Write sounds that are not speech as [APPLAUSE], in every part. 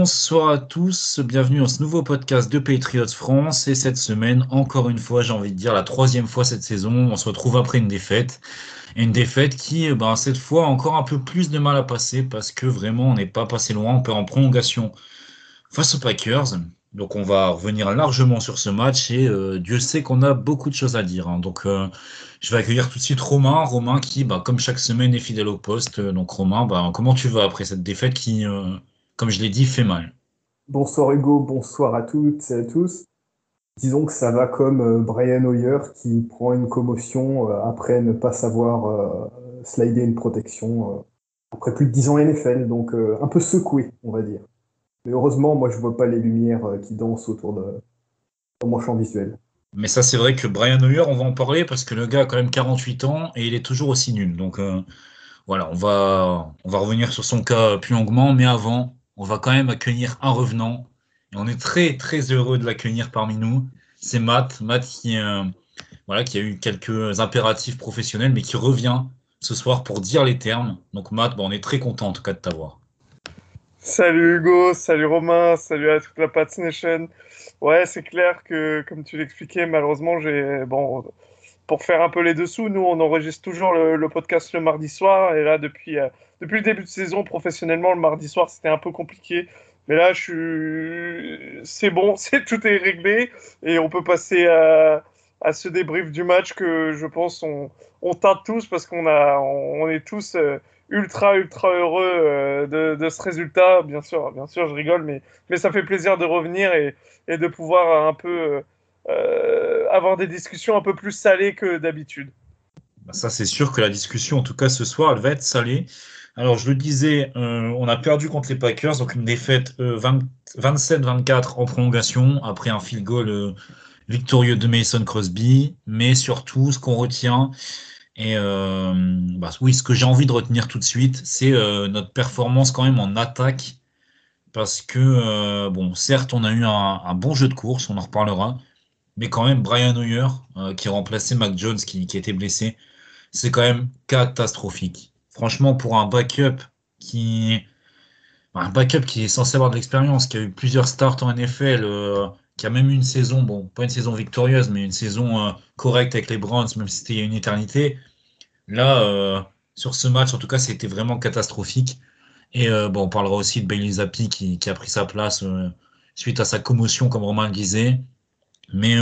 Bonsoir à tous, bienvenue dans ce nouveau podcast de Patriots France. Et cette semaine, encore une fois, j'ai envie de dire la troisième fois cette saison, on se retrouve après une défaite. Une défaite qui, ben, cette fois, encore un peu plus de mal à passer parce que vraiment, on n'est pas passé loin. On perd en prolongation face aux Packers. Donc, on va revenir largement sur ce match et euh, Dieu sait qu'on a beaucoup de choses à dire. hein. Donc, euh, je vais accueillir tout de suite Romain. Romain qui, bah, comme chaque semaine, est fidèle au poste. Donc, Romain, bah, comment tu vas après cette défaite qui, euh, comme je l'ai dit, fait mal Bonsoir Hugo, bonsoir à toutes et à tous. Disons que ça va comme euh, Brian Hoyer qui prend une commotion euh, après ne pas savoir euh, slider une protection après plus de 10 ans NFL, donc un peu secoué, on va dire. Mais heureusement, moi je vois pas les lumières qui dansent autour de dans mon champ visuel. Mais ça, c'est vrai que Brian Hoyer, on va en parler parce que le gars a quand même 48 ans et il est toujours aussi nul. Donc euh, voilà, on va, on va revenir sur son cas plus longuement. Mais avant, on va quand même accueillir un revenant. Et on est très, très heureux de l'accueillir parmi nous. C'est Matt. Matt qui, euh, voilà, qui a eu quelques impératifs professionnels, mais qui revient ce soir pour dire les termes. Donc Matt, bon, on est très content en tout cas de t'avoir. Salut Hugo, salut Romain, salut à toute la Pats Nation. Ouais, c'est clair que, comme tu l'expliquais, malheureusement, j'ai bon pour faire un peu les dessous, nous on enregistre toujours le, le podcast le mardi soir et là depuis euh, depuis le début de saison professionnellement le mardi soir c'était un peu compliqué. Mais là, c'est bon, [LAUGHS] c'est tout est réglé et on peut passer à, ce débrief du match que je pense on, on tous parce qu'on est tous euh, ultra ultra heureux euh, de, ce résultat. Bien sûr, bien sûr, je rigole, mais ça fait plaisir de revenir et, de pouvoir un peu euh, avoir des discussions un peu plus salées que d'habitude. Ça, c'est sûr que la discussion, en tout cas ce soir, elle va être salée. Alors, je le disais, euh, on a perdu contre les Packers, donc une défaite euh, 20 27-24 en prolongation, après un field goal euh, victorieux de Mason Crosby. Mais surtout, ce qu'on retient, et euh, bah, oui, ce que j'ai envie de retenir tout de suite, c'est euh, notre performance quand même en attaque. Parce que, euh, bon, certes, on a eu un, bon jeu de course, on en reparlera. Mais quand même, Brian Hoyer, euh, qui remplaçait Mac Jones, qui, qui était blessé, c'est quand même catastrophique. Franchement, pour un backup qui, un backup qui est censé avoir de l'expérience, qui a eu plusieurs starts en NFL, euh, qui a même eu une saison, bon, pas une saison victorieuse, mais une saison euh, correcte avec les Browns, même si c'était il y a une éternité. Là, euh, sur ce match, en tout cas, c'était vraiment catastrophique. Et on parlera aussi de Bailey Zappi qui, a pris sa place suite à sa commotion, comme Romain le disait. Mais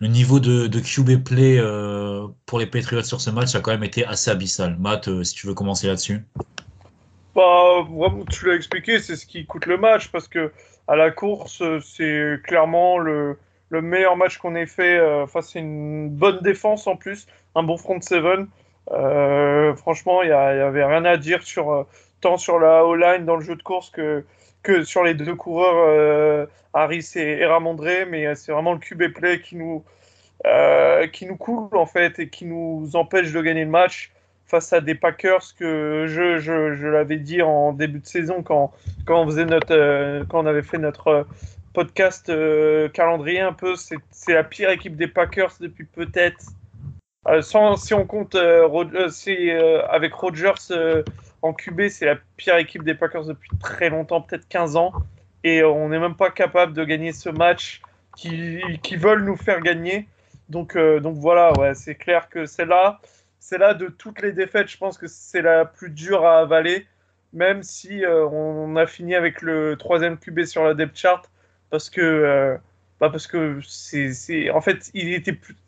le niveau de, de QB play euh, pour les Patriots sur ce match a quand même été assez abyssal. Matt, euh, si tu veux commencer là-dessus. Bah, tu l'as expliqué, c'est ce qui coûte le match parce que à la course, euh, c'est clairement le, le meilleur match qu'on ait fait euh, face à une bonne défense en plus, un bon front seven. Franchement, il y, a- il y avait rien à dire sur tant sur la O-line dans le jeu de course que que sur les deux coureurs euh, Harris et, Ramondré, mais euh, c'est vraiment le QB play qui nous euh, qui nous coule en fait et qui nous empêche de gagner le match face à des Packers que je, je, je l'avais dit en début de saison quand, quand on faisait notre quand on avait fait notre podcast calendrier un peu. C'est la pire équipe des Packers depuis peut-être sans si on compte avec Rodgers en QB c'est la pire équipe des Packers depuis très longtemps peut-être 15 ans. Et on n'est même pas capable de gagner ce match qui, qui veulent nous faire gagner. Donc euh, donc voilà c'est clair que c'est là c'est là de toutes les défaites, je pense que c'est la plus dure à avaler, même si euh, on a fini avec le troisième QB sur la depth chart, parce que, euh, bah en fait,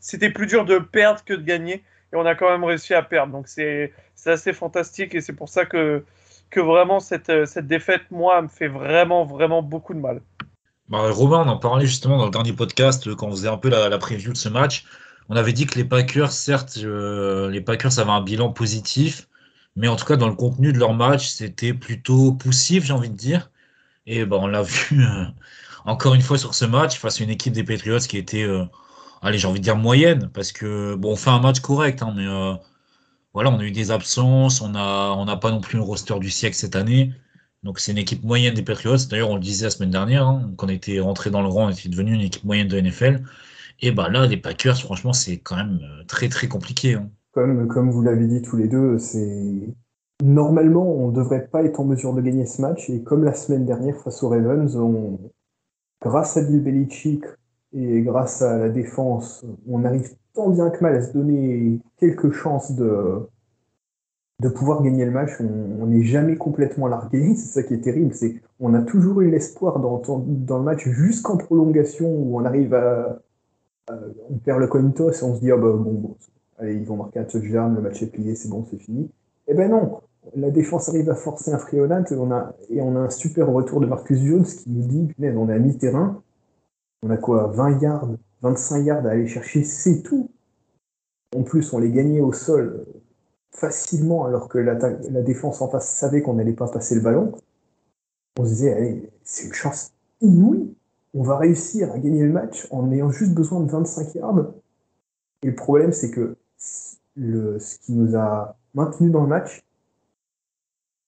c'était plus dur de perdre que de gagner, on a quand même réussi à perdre. Donc c'est, assez fantastique, et c'est pour ça que, vraiment cette, euh, cette défaite, moi, me fait vraiment, vraiment beaucoup de mal. Bah, Romain, on en parlait justement dans le dernier podcast euh, quand on faisait un peu la, la preview de ce match. on avait dit que les Packers, certes, euh, les Packers avaient un bilan positif, mais en tout cas, dans le contenu de leur match, c'était plutôt poussif, j'ai envie de dire. Et ben, on l'a [LAUGHS] vu encore une fois sur ce match face à une équipe des Patriots qui était, allez, j'ai envie de dire moyenne, parce que bon, on fait un match correct, hein, mais voilà, on a eu des absences, on a, on n'a pas non plus le roster du siècle cette année. Donc c'est une équipe moyenne des Patriots. D'ailleurs, on le disait la semaine dernière, hein, quand on était rentré dans le rang, on était devenu une équipe moyenne de NFL. Et bah là, les Packers, franchement, c'est quand même euh, très très compliqué. Hein. Comme, comme vous l'avez dit tous les deux, c'est normalement on ne devrait pas être en mesure de gagner ce match. Et comme la semaine dernière face aux Ravens, grâce à Bill Belichick et grâce à la défense, on arrive tant bien que mal à se donner quelques chances de, de pouvoir gagner le match. On n'est jamais complètement largué. [LAUGHS] C'est ça qui est terrible. C'est on a toujours eu l'espoir dans, dans le match jusqu'en prolongation où on arrive à, on perd le coin toss et on se dit ah bah bon, allez ils vont marquer un touchdown, le match est plié, c'est bon, c'est fini. Eh ben non, la défense arrive à forcer un et on a et on a un super retour de Marcus Jones qui nous dit on est à mi-terrain, on a quoi 20 yards, 25 yards à aller chercher, c'est tout. En plus, on les gagnait au sol facilement alors que la, défense en face savait qu'on n'allait pas passer le ballon. On se disait, allez, c'est une chance inouïe. On va réussir à gagner le match en ayant juste besoin de 25 yards. Et le problème, c'est que ce qui nous a maintenu dans le match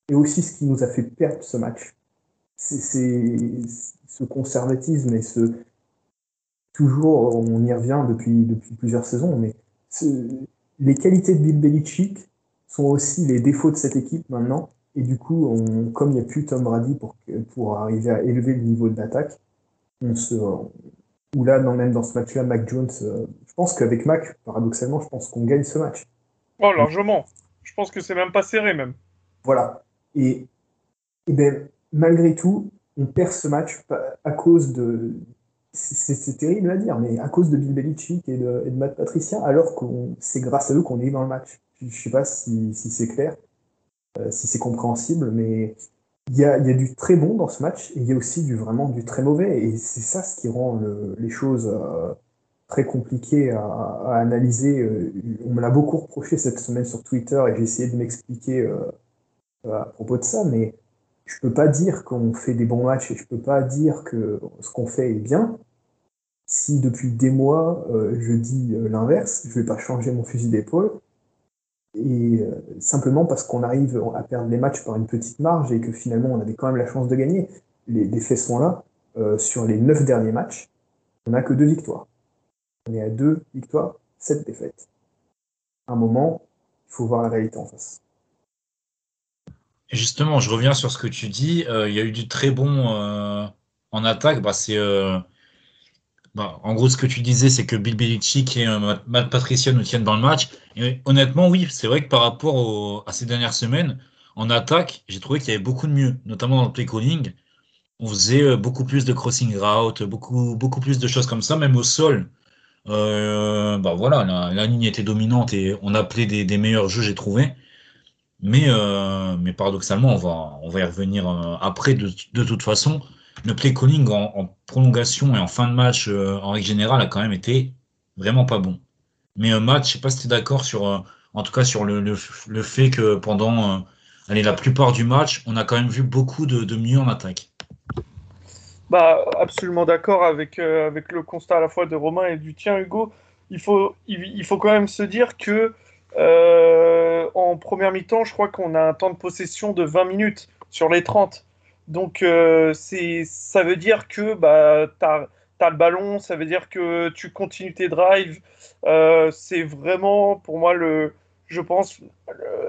est aussi ce qui nous a fait perdre ce match. C'est ce conservatisme et ce. Toujours, on y revient depuis, depuis plusieurs saisons, mais les qualités de Bill Belichick sont aussi les défauts de cette équipe maintenant. Et du coup, on, comme il n'y a plus Tom Brady pour, pour arriver à élever le niveau de l'attaque, on se, ou là, non, même dans ce match-là, Mac Jones, euh, je pense qu'avec Mac, paradoxalement, je pense qu'on gagne ce match. Oh, largement. Je pense que c'est même pas serré, même. Voilà. Et, et ben, malgré tout, on perd ce match à cause de. C'est terrible à dire, mais à cause de Bill Belichick et de, Matt Patricia, alors que c'est grâce à eux qu'on est dans le match. Je ne sais pas si, c'est clair, euh, si c'est compréhensible, mais il y, a, du très bon dans ce match et il y a aussi du vraiment du très mauvais. Et c'est ça ce qui rend les choses euh, très compliquées à, analyser. Euh, on me l'a beaucoup reproché cette semaine sur Twitter et j'ai essayé de m'expliquer à propos de ça, mais je ne peux pas dire qu'on fait des bons matchs et je ne peux pas dire que ce qu'on fait est bien. Si depuis des mois je dis l'inverse, je ne vais pas changer mon fusil d'épaule et euh, simplement parce qu'on arrive à perdre les matchs par une petite marge et que finalement on avait quand même la chance de gagner. Les, faits sont là. Euh, sur les neuf derniers matchs, on n'a que deux victoires. On est à deux victoires, sept défaites. À un moment, il faut voir la réalité en face. Justement, je reviens sur ce que tu dis. Euh, il y a eu du très bon en attaque. Bah, c'est bah, en gros, ce que tu disais, c'est que Bill Belichick et euh, Matt Patricia nous tiennent dans le match. Honnêtement, oui, c'est vrai que par rapport à ces dernières semaines, en attaque, j'ai trouvé qu'il y avait beaucoup de mieux, notamment dans le play calling. On faisait euh, beaucoup plus de crossing route, beaucoup, plus de choses comme ça, même au sol. Euh, bah voilà, la, ligne était dominante et on appelait des, des meilleurs jeux, j'ai trouvé. Mais, mais paradoxalement, on va, on va y revenir après de, de toute façon le play calling en, prolongation et en fin de match euh, en règle générale a quand même été vraiment pas bon. Mais match, je sais pas si tu es d'accord sur, euh, en tout cas sur le, le, fait que pendant euh, allez, la plupart du match, on a quand même vu beaucoup de, de mieux en attaque. Bah, absolument d'accord avec, avec le constat à la fois de Romain et du tien, Hugo. Il faut, il, faut quand même se dire que en première mi-temps, je crois qu'on a un temps de possession de 20 minutes sur les 30. Donc, euh, ça veut dire que bah, tu as, le ballon, ça veut dire que tu continues tes drives. Euh, c'est vraiment, pour moi, le, je pense,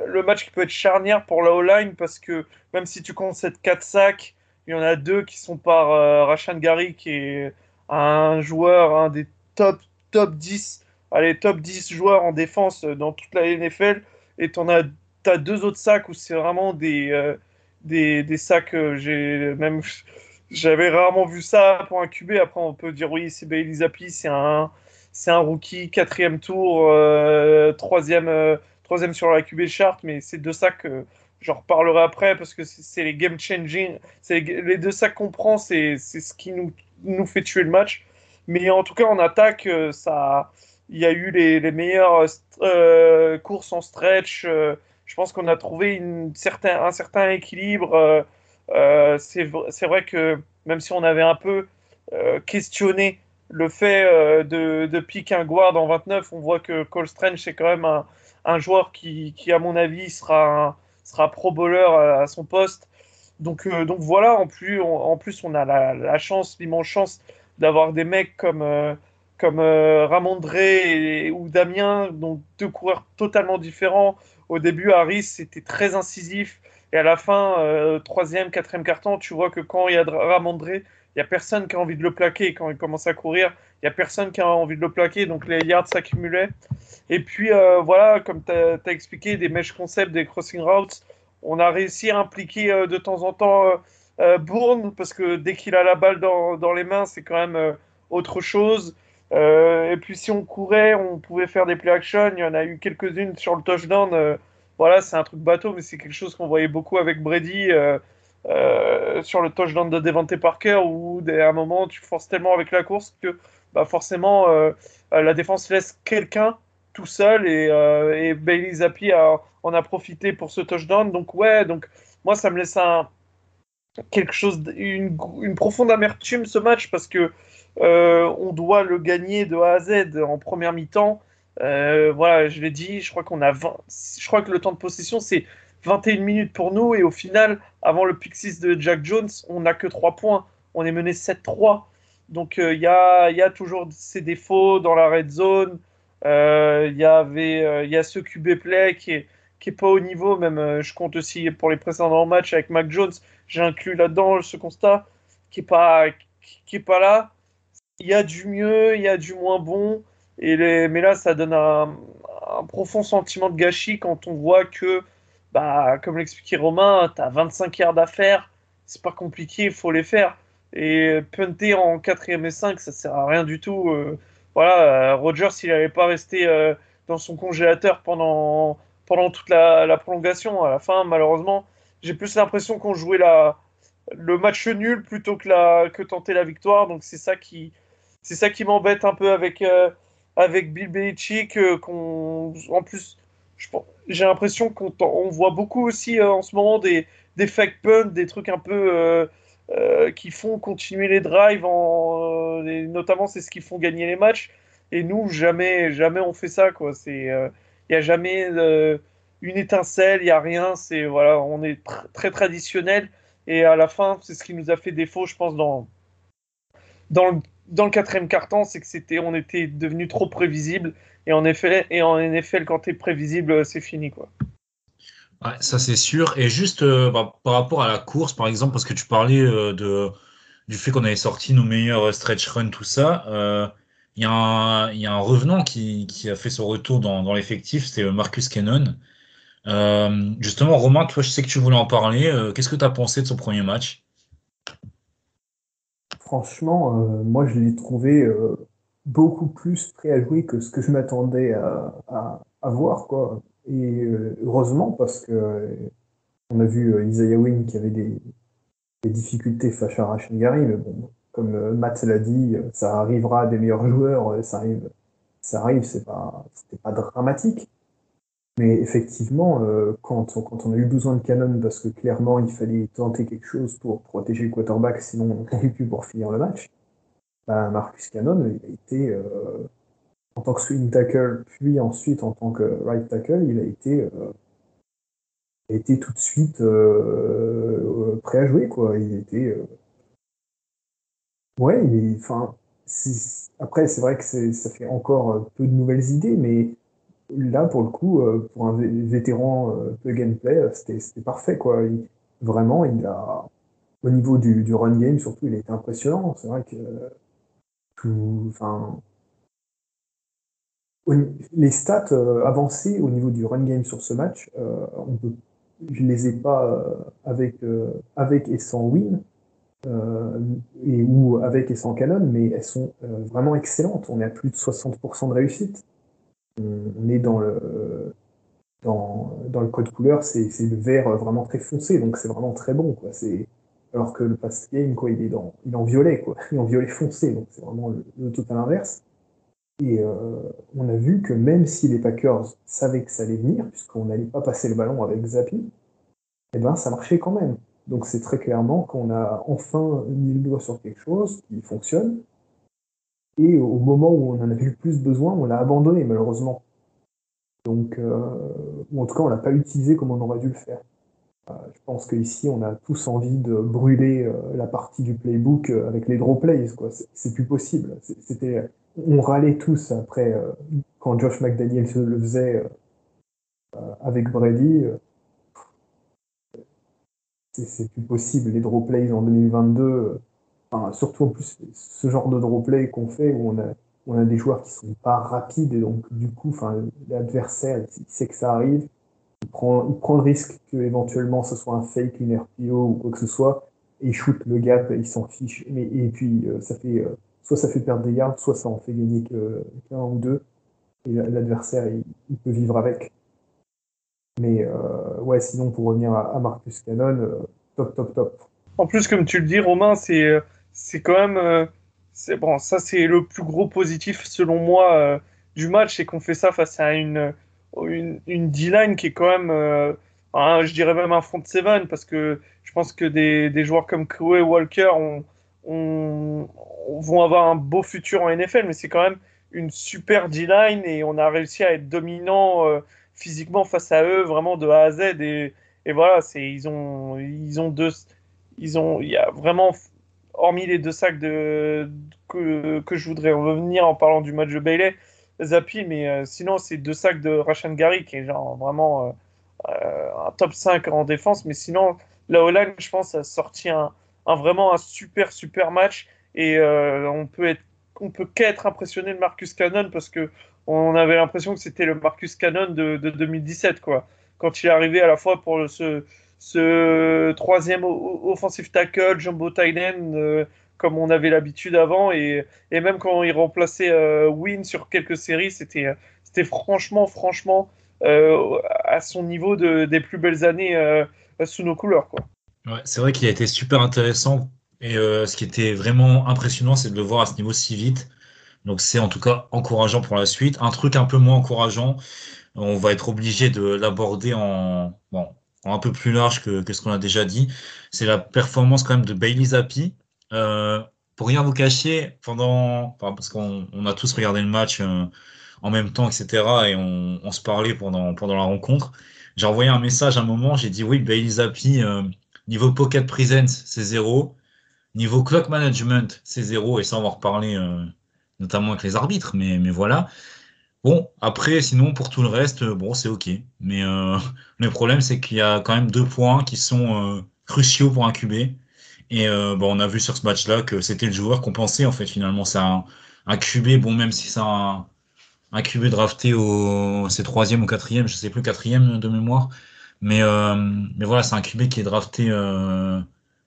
le, match qui peut être charnière pour la O-line parce que même si tu comptes cette 4 sacs, il y en a deux qui sont par euh, Rashan Gary, qui est un joueur, un des top, top 10, allez, top 10 joueurs en défense dans toute la NFL. Et tu as, as, deux autres sacs où c'est vraiment des euh, des, des sacs. Euh, j'avais rarement vu ça pour un QB. Après, on peut dire oui, c'est Bailey Zappi, c'est un, un rookie, quatrième tour, euh, troisième, euh, troisième sur la QB chart, mais c'est deux sacs. J'en reparlerai après parce que c'est les game changing. Les, deux sacs qu'on prend, c'est ce qui nous, nous fait tuer le match. Mais en tout cas, en attaque, ça, il y a eu les, les meilleures euh, courses en stretch. Euh, je pense qu'on a trouvé un certain équilibre. Euh, c'est vrai que même si on avait un peu questionné le fait de, de piquer un guard en 29, on voit que Cole Strange, c'est quand même un, un joueur qui, qui, à mon avis, sera, sera pro bowler à, son poste. Donc, donc voilà, en plus, on, en plus, on a la chance, l'immense chance d'avoir des mecs comme, comme euh, Ramondré ou Damien, donc deux coureurs totalement différents. Au début, Harris était très incisif. Et à la fin, euh, troisième, quatrième carton, tu vois que quand il y a Ramondré, il n'y a personne qui a envie de le plaquer. Quand il commence à courir, il n'y a personne qui a envie de le plaquer. Donc les yards s'accumulaient. Et puis euh, voilà, comme tu as, expliqué, des mesh concepts, des crossing routes, on a réussi à impliquer de temps en temps Bourne, parce que dès qu'il a la balle dans, dans les mains, c'est quand même autre chose. Euh, et puis si on courait, on pouvait faire des play action. Il y en a eu quelques-unes sur le touchdown. Euh, voilà, c'est un truc bateau, mais c'est quelque chose qu'on voyait beaucoup avec Brady euh, sur le touchdown de Devante Parker, où à un moment tu forces tellement avec la course que bah, forcément la défense laisse quelqu'un tout seul et, Bailey Zappi en a profité pour ce touchdown. Donc ouais, donc moi ça me laisse un, quelque chose, une, profonde amertume ce match parce que on doit le gagner de A à Z en première mi-temps. Euh, voilà, je l'ai dit, je crois qu'on a 20, je crois que le temps de possession c'est 21 minutes pour nous et au final, avant le pick 6 de Jack Jones, on n'a que 3 points. On est mené 7-3. Donc euh, il y, a, toujours ces défauts dans la red zone. Il y il y a ce QB play qui est qui est pas au niveau. Même je compte aussi pour les précédents matchs avec Mac Jones. J'ai inclus là-dedans ce constat qui est pas qui est pas là il y a du mieux, il y a du moins bon. Et les... Mais là, ça donne un, profond sentiment de gâchis quand on voit que, bah, comme l'expliquait Romain, tu as 25 yards d'affaires. C'est pas compliqué, il faut les faire. Et punter en 4ème et 5, ça sert à rien du tout. Euh, voilà, Rogers, s'il n'allait pas rester euh, dans son congélateur pendant, pendant toute la, prolongation, à la fin, malheureusement, j'ai plus l'impression qu'on jouait la, le match nul plutôt que, la, que tenter la victoire. Donc c'est ça qui, c'est ça qui m'embête un peu avec, euh, avec Bill Belichick. Euh, en plus, j'ai l'impression qu'on on voit beaucoup aussi euh, en ce moment des, des fake punts, des trucs un peu qui font continuer les drives. En, notamment, c'est ce qui font gagner les matchs. Et nous, jamais, jamais on fait ça. Il n'y a jamais une étincelle, il n'y a rien. C'est voilà, on est très traditionnel. Et à la fin, c'est ce qui nous a fait défaut, je pense, dans, dans le dans le quatrième carton, c'est que c'était, on était devenu trop prévisible. Et en effet, et en NFL, quand tu es prévisible, c'est fini. Quoi. Ouais, ça c'est sûr. Et juste euh, bah, par rapport à la course, par exemple, parce que tu parlais euh, du fait qu'on avait sorti nos meilleurs stretch run, tout ça, euh, il y, a un revenant qui, qui, a fait son retour dans, dans l'effectif, c'est Marcus Cannon. justement, Romain, toi, je sais que tu voulais en parler. Qu'est-ce que tu as pensé de son premier match? Franchement, euh, moi, je l'ai trouvé euh, beaucoup plus prêt à jouer que ce que je m'attendais à, voir, quoi. Et euh, heureusement, parce que on a vu Isaiah Wynn qui avait des, difficultés face à Rachel Gary, mais bon, comme Matt l'a dit, ça arrivera des meilleurs joueurs, ça arrive, ça arrive, c'est pas dramatique. Mais effectivement, euh, quand, on, quand on a eu besoin de canon, parce que clairement il fallait tenter quelque chose pour protéger le quarterback, sinon on n'avait plus pour finir le match, bah, Marcus Cannon, il a été, euh, en tant que swing tackle, puis ensuite en tant que right tackle, il a été, euh, a été tout de suite prêt à jouer. Quoi. Il était. Ouais, enfin, après, c'est vrai que ça fait encore peu de nouvelles idées, mais là, pour le coup, euh, pour un vétéran euh, plug and play, euh, c'était parfait. Quoi. vraiment, il a, au niveau du, run game, surtout, il était impressionnant. C'est vrai que tout, enfin, les stats avancées au niveau du run game sur ce match, on peut, je les ai pas avec, avec et sans win. et, ou avec et sans canon, mais elles sont vraiment excellentes. On est à plus de 60% de réussite on, est dans le, dans, dans le code couleur, c'est le vert vraiment très foncé, donc c'est vraiment très bon. Quoi. Alors que le pass game, il est, dans, il est en violet, quoi. [LAUGHS] il est en violet foncé, donc c'est vraiment le, total inverse. Et on a vu que même si les Packers savaient que ça allait venir, puisqu'on n'allait pas passer le ballon avec Zappi, eh ben, ça marchait quand même. Donc c'est très clairement qu'on a enfin mis le doigt sur quelque chose qui fonctionne. Et au moment où on en avait le plus besoin, on l'a abandonné malheureusement. Donc, ou en tout cas, on l'a pas utilisé comme on aurait dû le faire. Euh, je pense qu'ici, on a tous envie de brûler euh, la partie du playbook euh, avec les draw plays. C'est plus possible. C'était, on râlait tous après quand Josh McDaniel le faisait avec Brady. c'est plus possible. Les draw plays en 2022, surtout en plus ce genre de draw play qu'on fait où on a, on a des joueurs qui sont pas rapides et donc du coup, l'adversaire il sait que ça arrive il prend, il prend le risque que éventuellement ce soit un fake, une RPO ou quoi que ce soit, et il shoot le gap, il s'en fiche. Mais, et puis, euh, ça fait, euh, soit ça fait perdre des yards, soit ça en fait gagner qu'un ou deux. Et l'adversaire, il, peut vivre avec. Mais euh, ouais, sinon, pour revenir à, Marcus Cannon, top, top, top. En plus, comme tu le dis, Romain, c'est c'est quand même. c'est bon, ça, c'est le plus gros positif, selon moi, du match, c'est qu'on fait ça face à une une, une D-line qui est quand même, euh, je dirais même un front seven, parce que je pense que des, des joueurs comme Crewe et Walker ont, vont avoir un beau futur en NFL, mais c'est quand même une super D-line et on a réussi à être dominant euh, physiquement face à eux, vraiment de A à Z. Et, et voilà, ils ont, ils ont deux, ils ont, il y a vraiment, hormis les deux sacs de, que, que je voudrais revenir en parlant du match de Bailey, Zapi, mais euh, sinon, c'est deux sacs de Rashan Gary qui est vraiment euh, euh, un top 5 en défense. Mais sinon, la Hollande, je pense, a sorti un, vraiment un super, super match. Et on peut être on peut qu'être impressionné de Marcus Cannon parce que on avait l'impression que c'était le Marcus Cannon de, 2017 quoi. Quand il est arrivé à la fois pour ce, ce troisième offensive tackle, jumbo tight end, comme on avait l'habitude avant. Et, et, même quand il remplaçait euh, Win sur quelques séries, c'était, franchement, franchement euh, à son niveau de, des plus belles années euh, sous nos couleurs. Ouais, c'est vrai qu'il a été super intéressant. Et ce qui était vraiment impressionnant, c'est de le voir à ce niveau si vite. Donc c'est en tout cas encourageant pour la suite. Un truc un peu moins encourageant, on va être obligé de l'aborder en, bon, un peu plus large que, ce qu'on a déjà dit. C'est la performance quand même de Bailey Zappi, euh, pour rien vous cacher, pendant, parce qu'on on a tous regardé le match euh, en même temps, etc., et on, se parlait pendant, pendant la rencontre, j'ai envoyé un message à un moment, j'ai dit oui, Bailey Zappi, euh, niveau pocket presence, c'est zéro. Niveau clock management, c'est zéro, et ça, on va reparler notamment avec les arbitres, mais, mais voilà. Bon, après, sinon, pour tout le reste, bon, c'est OK. Mais [LAUGHS] le problème, c'est qu'il y a quand même deux points qui sont cruciaux pour un QB. Et euh, bon, on a vu sur ce match-là que c'était le joueur qu'on pensait, en fait, finalement. C'est un, un QB, bon, même si c'est un, un QB drafté au c'est troisième ou quatrième, je sais plus, quatrième de mémoire. Mais, euh, mais voilà, c'est un QB qui est drafté euh,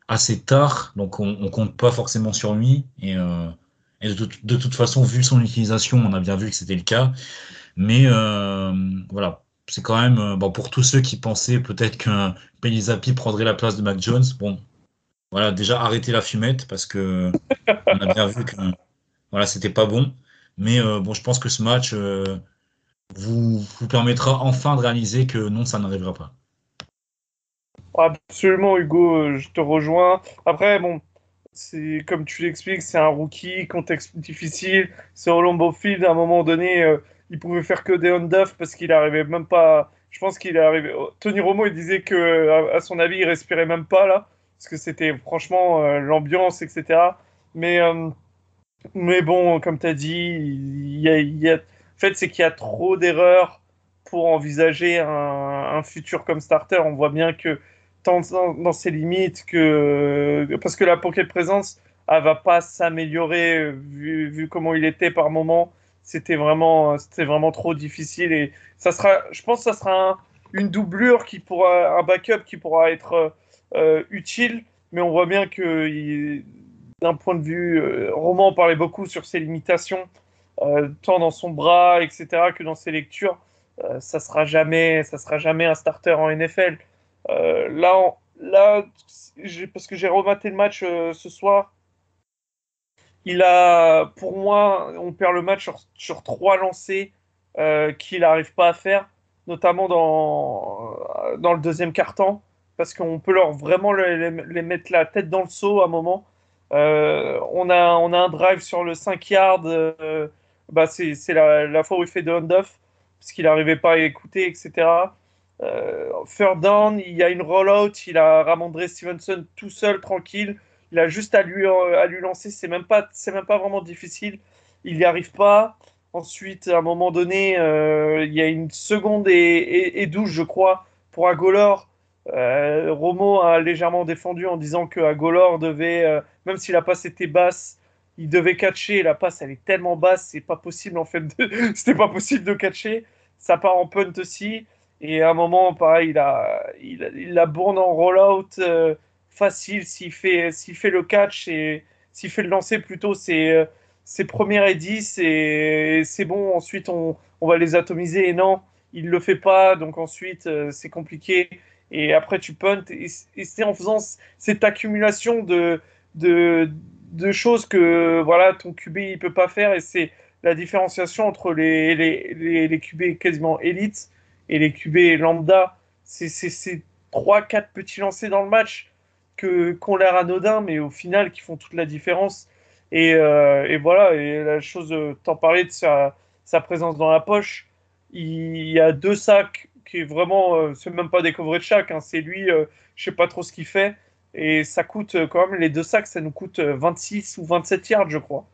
assez tard, donc on, on compte pas forcément sur lui. Et, euh, et de, de, toute façon, vu son utilisation, on a bien vu que c'était le cas. Mais euh, voilà, c'est quand même euh, bon pour tous ceux qui pensaient peut-être que Pelizapi prendrait la place de Mac Jones. Bon, voilà, déjà arrêter la fumette parce que [LAUGHS] on a bien vu que voilà, c'était pas bon. Mais euh, bon, je pense que ce match euh, vous, vous permettra enfin de réaliser que non, ça n'arrivera pas. Absolument, Hugo, je te rejoins. Après, bon, c'est comme tu l'expliques, c'est un rookie, contexte difficile. C'est Lambeau Field, à un moment donné, il pouvait faire que des on-duff parce qu'il arrivait même pas. Je pense qu'il est arrivé. Tony Romo, il disait que, à son avis, il respirait même pas là parce que c'était franchement euh, l'ambiance, etc. Mais, euh, mais bon, comme tu as dit, il a... fait, c'est qu'il y a trop d'erreurs pour envisager un, futur comme starter. On voit bien que tant dans, ses limites que parce que la pocket présence elle va pas s'améliorer vu, vu, comment il était par moment. C'était vraiment, c'était vraiment trop difficile et ça sera, je pense, que ça sera une doublure qui pourra, un backup qui pourra être euh, utile, mais on voit bien que d'un point de vue euh, roman, parlait beaucoup sur ses limitations, euh, tant dans son bras, etc., que dans ses lectures. ça sera jamais, ça sera jamais un starter en NFL. Là, là, parce que j'ai rematé le match ce soir, il a, pour moi, on perd le match sur, trois lancers qu'il n'arrive pas à faire, notamment dans, dans le deuxième quart-temps, parce qu'on peut leur vraiment les, mettre la tête dans le seau à un moment. on, a, on a un drive sur le 5 yards, bah c'est la, la, fois où il fait de hand-off, parce qu'il n'arrivait pas à écouter, etc. Euh, third down, il y a une rollout, il a Ramondre Stevenson tout seul, tranquille. Il a juste à lui, euh, à lui lancer, c'est même, pas, même pas vraiment difficile. Il n'y arrive pas. Ensuite, à un moment donné, euh, il y a une seconde et, et, je crois, pour Agolor. Romo a légèrement défendu en disant que Agolor devait, même si la passe était basse, il devait catcher. La passe, elle est tellement basse, c'est pas possible en fait. [LAUGHS] C'était pas possible de catcher. Ça part en punt aussi. Et à un moment, pareil, il a, il, il la bourne en rollout euh, facile s'il fait, fait le catch et s'il fait le lancer plutôt, c'est euh, ses premières et 10 et c'est bon. Ensuite, on, on, va les atomiser. Et non, il le fait pas. Donc ensuite, euh, c'est compliqué. Et après, tu punt. Et, c'est en faisant cette accumulation de, de, de, choses que voilà, ton QB il peut pas faire. Et c'est la différenciation entre les, les, les, les QB quasiment élites et les QB lambda, c'est ces 3-4 petits lancers dans le match que qu'on l'air anodin, mais au final qui font toute la différence. Et, euh, voilà, et la chose, t'en parlais de sa, présence dans la poche, il y a deux sacs qui est vraiment, euh, c'est même pas des de chaque, hein, c'est lui, euh, je sais pas trop ce qu'il fait, et ça coûte quand même, les deux sacs, ça nous coûte 26 ou 27 yards, je crois.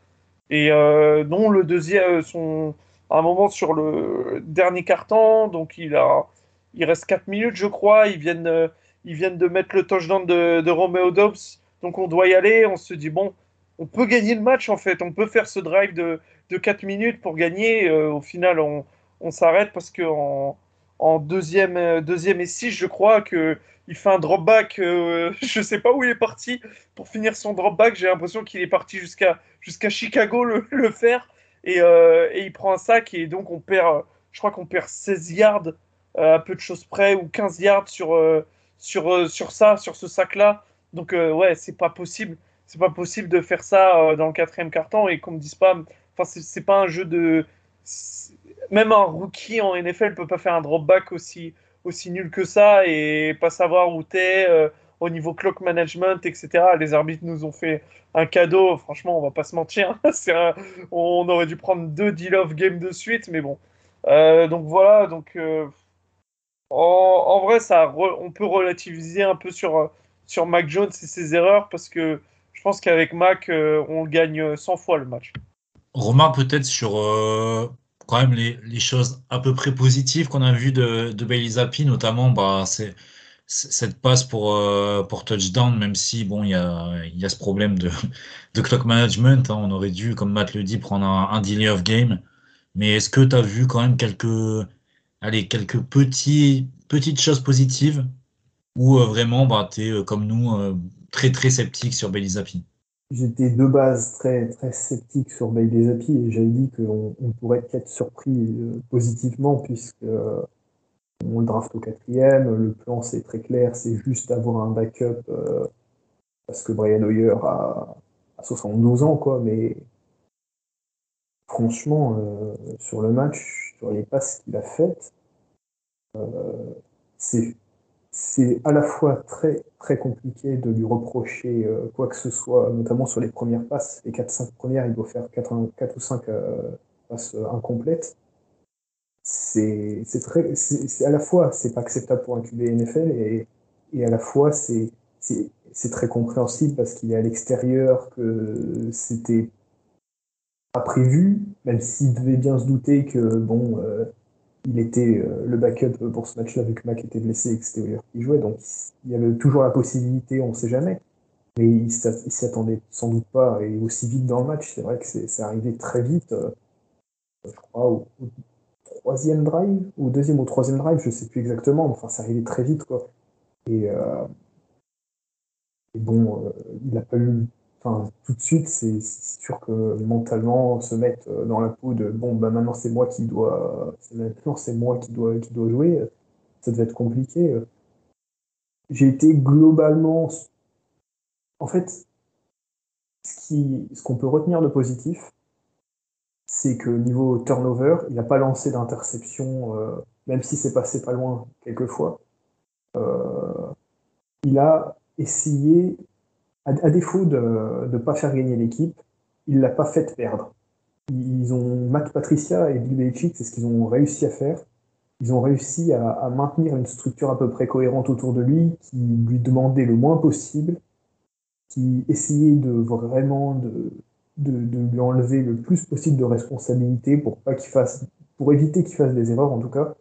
Et non, le deuxième, son, un moment sur le dernier carton, donc il a, il reste 4 minutes, je crois. Ils viennent, euh, ils viennent de mettre le touchdown de, de Romeo Dobbs, donc on doit y aller. On se dit bon, on peut gagner le match en fait, on peut faire ce drive de, de 4 minutes pour gagner. Euh, au final, on, s'arrête parce que en, deuxième, euh, deuxième et 6, je crois que il fait un drop back. Euh, [LAUGHS] je sais pas où il est parti pour finir son drop back. J'ai l'impression qu'il est parti jusqu'à Chicago le faire. Euh, et, il prend un sac et donc on perd, je crois qu'on perd 16 yards euh, à peu de choses près ou 15 yards sur, euh, sur, sur ça, sur ce sac-là. Donc ouais, c'est pas possible. C'est pas possible de faire ça dans le quatrième carton et qu'on me dise pas. Enfin, c'est pas un jeu de. Même un rookie en NFL peut pas faire un drop back aussi, aussi nul que ça et pas savoir où t'es au niveau clock management, etc. Les arbitres nous ont fait un cadeau, franchement, on va pas se mentir. [LAUGHS] On aurait dû prendre deux deal of game de suite, mais bon. Euh, donc voilà, donc euh, en, vrai, ça, on peut relativiser un peu sur, sur Mac Jones et ses erreurs parce que je pense qu'avec Mac, euh, on gagne 100 fois le match. Romain, peut-être sur quand même les, les, choses à peu près positives qu'on a vues de, de Bailey Zappi, notamment, bah, c'est cette passe pour, euh, pour touchdown, même si bon, il y a, y a ce problème de, [LAUGHS] de clock management. Hein, on aurait dû, comme Matt le dit, prendre un, delay of game. Mais est-ce que tu as vu quand même quelques, allez, quelques petits, petites choses positives? Ou euh, vraiment bah, tu es euh, comme nous très très sceptique sur Zappi? J'étais de base très, très sceptique sur Zappi et j'avais dit qu'on on pourrait être surpris positivement puisque on le draft au quatrième. Le plan, c'est très clair, c'est juste d'avoir un backup euh, parce que Brian Hoyer a, 72 ans, quoi. Mais franchement, euh, sur le match, je ne voyais pas ce qu'il a fait. Euh, c'est à la fois très très compliqué de lui reprocher quoi que ce soit, notamment sur les premières passes. Les 4-5 premières, il doit faire 4, 4 ou 5 passes incomplètes c'est très c'est à la fois c'est pas acceptable pour un QB NFL et, et à la fois c'est c'est très compréhensible parce qu'il est à l'extérieur que c'était pas prévu même s'il devait bien se douter que bon euh, il était euh, le backup pour ce match-là vu que Mac était blessé et que c'était qui jouait. Donc il y avait toujours la possibilité on sait jamais. Mais il s'y attendait sans doute pas et aussi vite dans le match. C'est vrai que c'est arrivé très vite euh, je crois au, troisième drive, ou deuxième ou troisième drive, je sais plus exactement, enfin ça arrivait très vite quoi. Et, euh, bon, euh, il a pas eu, enfin tout de suite, c'est sûr que mentalement se mettre euh, dans la peau de bon bah maintenant c'est moi qui dois, maintenant c'est moi qui dois qui doit jouer, ça devait être compliqué. J'ai été globalement, en fait, ce qu'on peut retenir de positif, c'est que niveau turnover, il n'a pas lancé d'interception, euh, même si c'est passé pas loin quelquefois. Euh, il a essayé, à, défaut de ne pas faire gagner l'équipe, il l'a pas fait perdre. Ils ont Matt Patricia et Bill Belichick, c'est ce qu'ils ont réussi à faire. Ils ont réussi à, maintenir une structure à peu près cohérente autour de lui, qui lui demandait le moins possible, qui essayait de vraiment de, de, lui enlever le plus possible de responsabilité pour pas qu'il fasse, pour éviter qu'il fasse des erreurs en tout cas,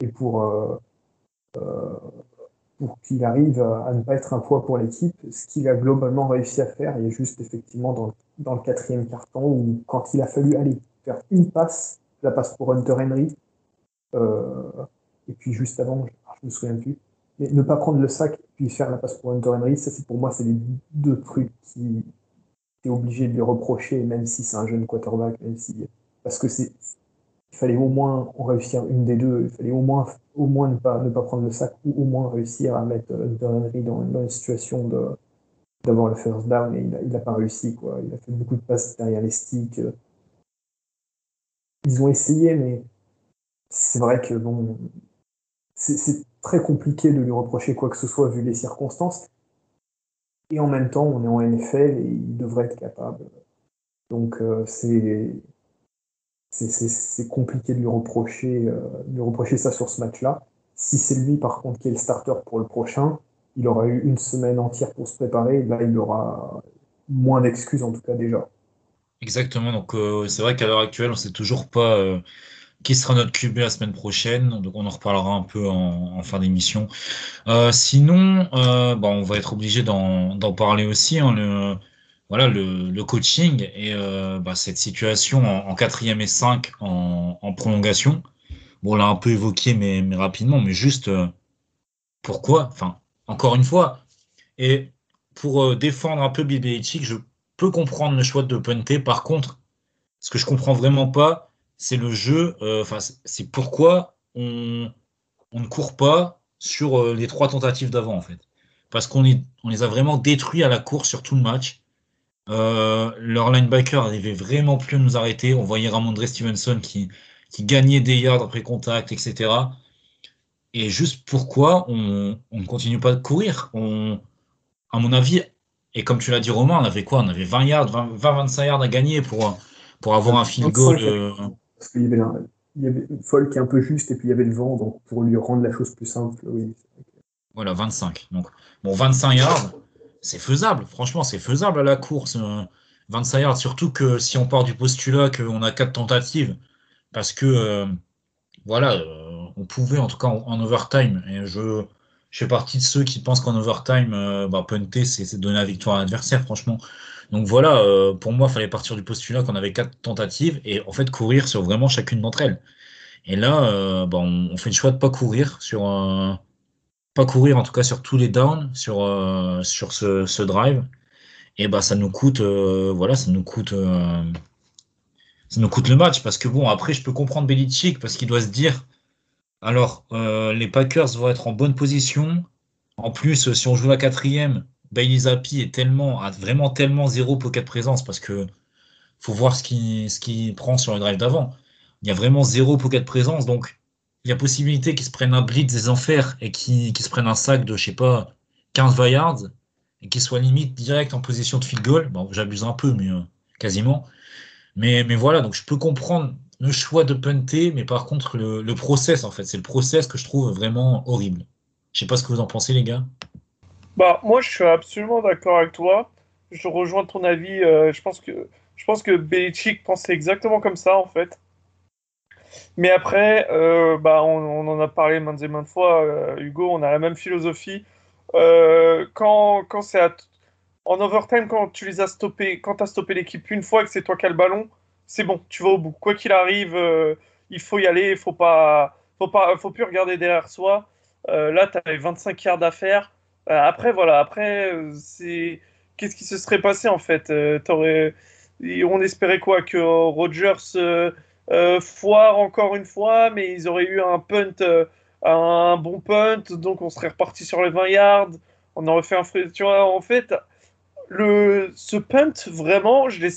et pour euh, euh, pour qu'il arrive à, ne pas être un poids pour l'équipe, ce qu'il a globalement réussi à faire. Il est juste effectivement dans, dans le quatrième carton où quand il a fallu aller faire une passe, la passe pour Hunter Henry, euh, et puis juste avant, je me souviens plus, mais ne pas prendre le sac puis faire la passe pour Hunter Henry, ça c'est pour moi c'est les deux trucs qui obligé de lui reprocher, même si c'est un jeune quarterback, même si parce que c'est il fallait au moins en réussir une des deux, il fallait au moins au moins ne pas ne pas prendre le sac ou au moins réussir à mettre Hunter Henry dans, dans une situation de d'avoir le first down et il n'a pas réussi quoi. Il a fait beaucoup de passes derrière les sticks. Ils ont essayé, mais c'est vrai que bon, c'est très compliqué de lui reprocher quoi que ce soit vu les circonstances. Et en même temps, on est en NFL et il devrait être capable. Donc euh, c'est compliqué de lui reprocher, euh, lui reprocher ça sur ce match-là. Si c'est lui, par contre, qui est le starter pour le prochain, il aura eu une semaine entière pour se préparer. là, il aura moins d'excuses, en tout cas, déjà. Exactement. Donc, euh, c'est vrai qu'à l'heure actuelle, on ne sait toujours pas qui sera notre QB la semaine prochaine. Donc on en reparlera un peu en, fin d'émission. Euh, sinon, euh, bah, on va être obligé d'en parler aussi. Hein, le, voilà, le, coaching et euh, bah, cette situation en, quatrième et 5 en, prolongation. Bon, on l'a un peu évoqué, mais, rapidement, mais juste pourquoi Enfin, encore une fois, et pour défendre un peu Belichick, je peux comprendre le choix de punter. Par contre, ce que je comprends vraiment pas, c'est le jeu, euh, c'est pourquoi on, ne court pas sur euh, les trois tentatives d'avant, en fait. Parce qu'on on les a vraiment détruits à la course sur tout le match. Euh, leur linebacker n'arrivait vraiment plus à nous arrêter. On voyait Ramondre Stevenson qui, qui gagnait des yards après contact, etc. Et juste pourquoi on, ne continue pas de courir? On, À mon avis, et comme tu l'as dit Romain, on avait quoi? On avait 20 yards, 20-25 yards à gagner pour, pour avoir un field goal. Parce qu'il y avait, il y avait une folle qui est un peu juste et puis il y avait le vent, donc pour lui rendre la chose plus simple, oui. Voilà, 25. Donc, bon, 25 yards, c'est faisable. Franchement, c'est faisable à la course. 25 euh, yards, surtout que si on part du postulat qu'on a quatre tentatives, parce que, euh, voilà, euh, on pouvait, en tout cas en, overtime, et je, je fais partie de ceux qui pensent qu'en overtime, bah, punter, c'est donner la victoire à l'adversaire, franchement. Donc voilà, euh, pour moi, il fallait partir du postulat qu'on avait quatre tentatives et en fait courir sur vraiment chacune d'entre elles. Et là, euh, bah, on, fait le choix de pas courir sur pas courir en tout cas sur tous les downs sur euh, ce, drive. Et bah ça nous coûte voilà, ça nous coûte ça nous coûte le match parce que bon après je peux comprendre Belichick parce qu'il doit se dire alors les Packers vont être en bonne position. En plus, si on joue la quatrième, Bailey Zappi est tellement, a vraiment tellement zéro pocket présence parce que faut voir ce qu'il ce prend sur le drive d'avant. Il y a vraiment zéro pocket présence, donc il y a possibilité qu'il se prenne un blitz des enfers et qu'il se prenne un sac de, je sais pas, 15-20 yards et qu'il soit limite direct en position de field goal. Bon, j'abuse un peu, mais euh, quasiment. Mais, mais voilà, donc je peux comprendre le choix de punter, mais par contre, le, le process, en fait, c'est le process que je trouve vraiment horrible. Je sais pas ce que vous en pensez, les gars. Bah, moi, je suis absolument d'accord avec toi. Je rejoins ton avis. Euh, je pense que je pense que Belichick pensait exactement comme ça, en fait. Mais après, euh, bah, on, en a parlé maintes et maintes fois, euh, Hugo, on a la même philosophie. quand quand c'est en overtime, quand tu les as stoppés, quand as stoppé l'équipe une fois et que c'est toi qui as le ballon, c'est bon, tu vas au bout. Quoi qu'il arrive, il faut y aller, il faut pas, faut pas, faut plus regarder derrière soi. là, tu avais 25 yards d'affaires euh, après, voilà, après, euh, c'est. Qu'est-ce qui se serait passé en fait? Euh, On espérait quoi? Que Rogers foire encore une fois, mais ils auraient eu un punt, un bon punt, donc on serait reparti sur les 20 yards. On aurait fait un. Tu vois, en fait, le, ce punt, vraiment, je l'ai,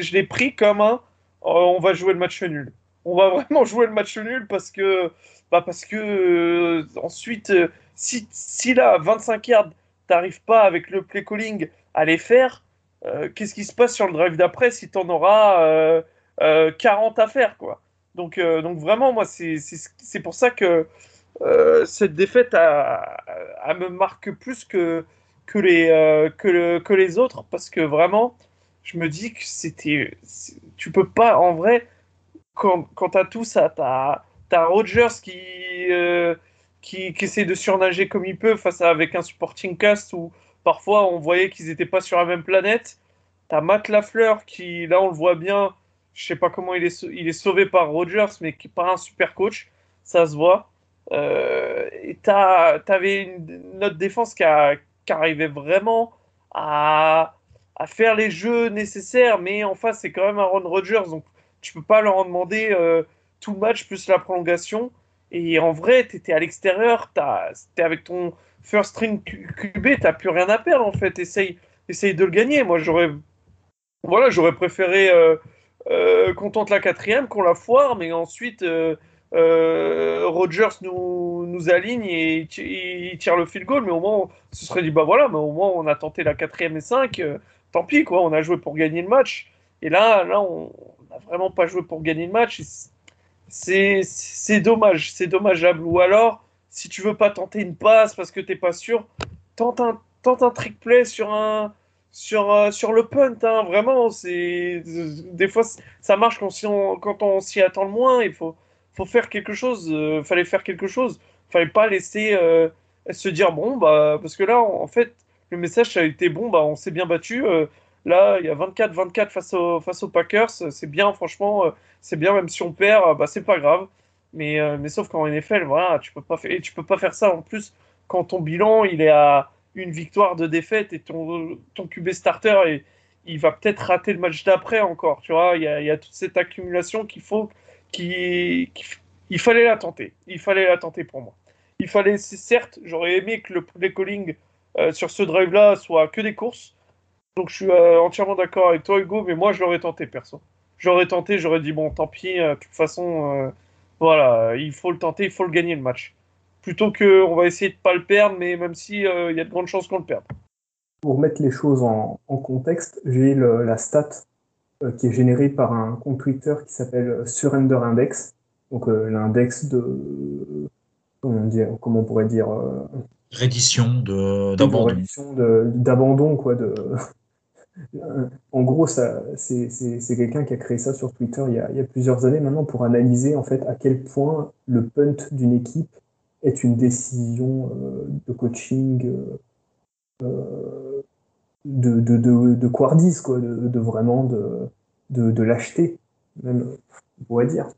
je l'ai pris comme un on va jouer le match nul. On va [LAUGHS] vraiment jouer le match nul parce que, bah parce que euh, ensuite, euh, si, si là, 25 yards, t'arrives pas avec le play calling à les faire, euh, qu'est-ce qui se passe sur le drive d'après si tu en auras 40 à faire, quoi? Donc, donc vraiment, moi, c'est pour ça que cette défaite a, me marque plus que, que, les, que, que les autres parce que vraiment, je me dis que c'était. Tu peux pas, en vrai, quand, quand tu as tout ça, tu as, Rogers qui, qui, qui, essaie de surnager comme il peut face à, avec un supporting cast où parfois on voyait qu'ils n'étaient pas sur la même planète. Tu as Matt Lafleur qui, là, on le voit bien, je sais pas comment il est, il est sauvé par Rogers, mais qui pas un super coach, ça se voit. Euh, et tu avais une, autre défense qui, arrivait vraiment à, faire les jeux nécessaires, mais en face, c'est quand même Aaron Rodgers, donc tu peux pas leur en demander euh, tout match plus la prolongation. Et en vrai, tu étais à l'extérieur, tu avec ton first string QB, tu plus rien à perdre en fait. Essaye, essaye de le gagner. Moi, j'aurais voilà, j'aurais préféré euh, euh, qu'on tente la quatrième, qu'on la foire, mais ensuite euh, Rogers nous, aligne et il tire le field goal. Mais au moins, se serait dit bah voilà, mais au moins on a tenté la quatrième et cinq. tant pis quoi, on a joué pour gagner le match. Et là, là, on n'a vraiment pas joué pour gagner le match c'est dommage, c'est dommageable. Ou alors, si tu veux pas tenter une passe parce que t'es pas sûr, tente un, tente un trick play sur un sur, euh, sur le punt. Hein. Vraiment, c'est des fois ça marche quand, on, quand on s'y attend le moins. Il faut, faut faire quelque chose. Euh, fallait faire quelque chose. Fallait pas laisser euh, se dire bon bah parce que là en, fait le message a été bon bah on s'est bien battu. Là, il y a 24-24 face, aux Packers. C'est bien, franchement, euh, c'est bien, même si on perd, euh, bah, c'est pas grave. Mais, euh, mais sauf qu'en NFL, voilà, tu peux pas faire, tu peux pas faire ça en plus quand ton bilan il est à une victoire de défaite et ton, QB starter et il va peut-être rater le match d'après encore. Tu vois, il y, a, il y a toute cette accumulation qu'il faut, qui, il fallait la tenter. Il fallait la tenter pour moi. Il fallait, certes, j'aurais aimé que le play calling sur ce drive-là soit que des courses, donc je suis euh, entièrement d'accord avec toi, Hugo, mais moi je l'aurais tenté, perso. J'aurais tenté, j'aurais dit, bon, tant pis, euh, de toute façon, euh, voilà, il faut le tenter, il faut le gagner le match. Plutôt qu'on va essayer de pas le perdre, mais même si il y a de grandes chances qu'on le perde. Pour mettre les choses en, contexte, j'ai la stat qui est générée par un compte Twitter qui s'appelle Surrender Index, donc l'index de comment, dire, comment on pourrait dire reddition d'abandon d'abandon quoi de en gros, c'est quelqu'un qui a créé ça sur Twitter il y, a, plusieurs années maintenant pour analyser en fait à quel point le punt d'une équipe est une décision euh, de coaching euh, euh, de, de, de, de quoi de, vraiment de, de, de l'acheter, même, on pourrait dire.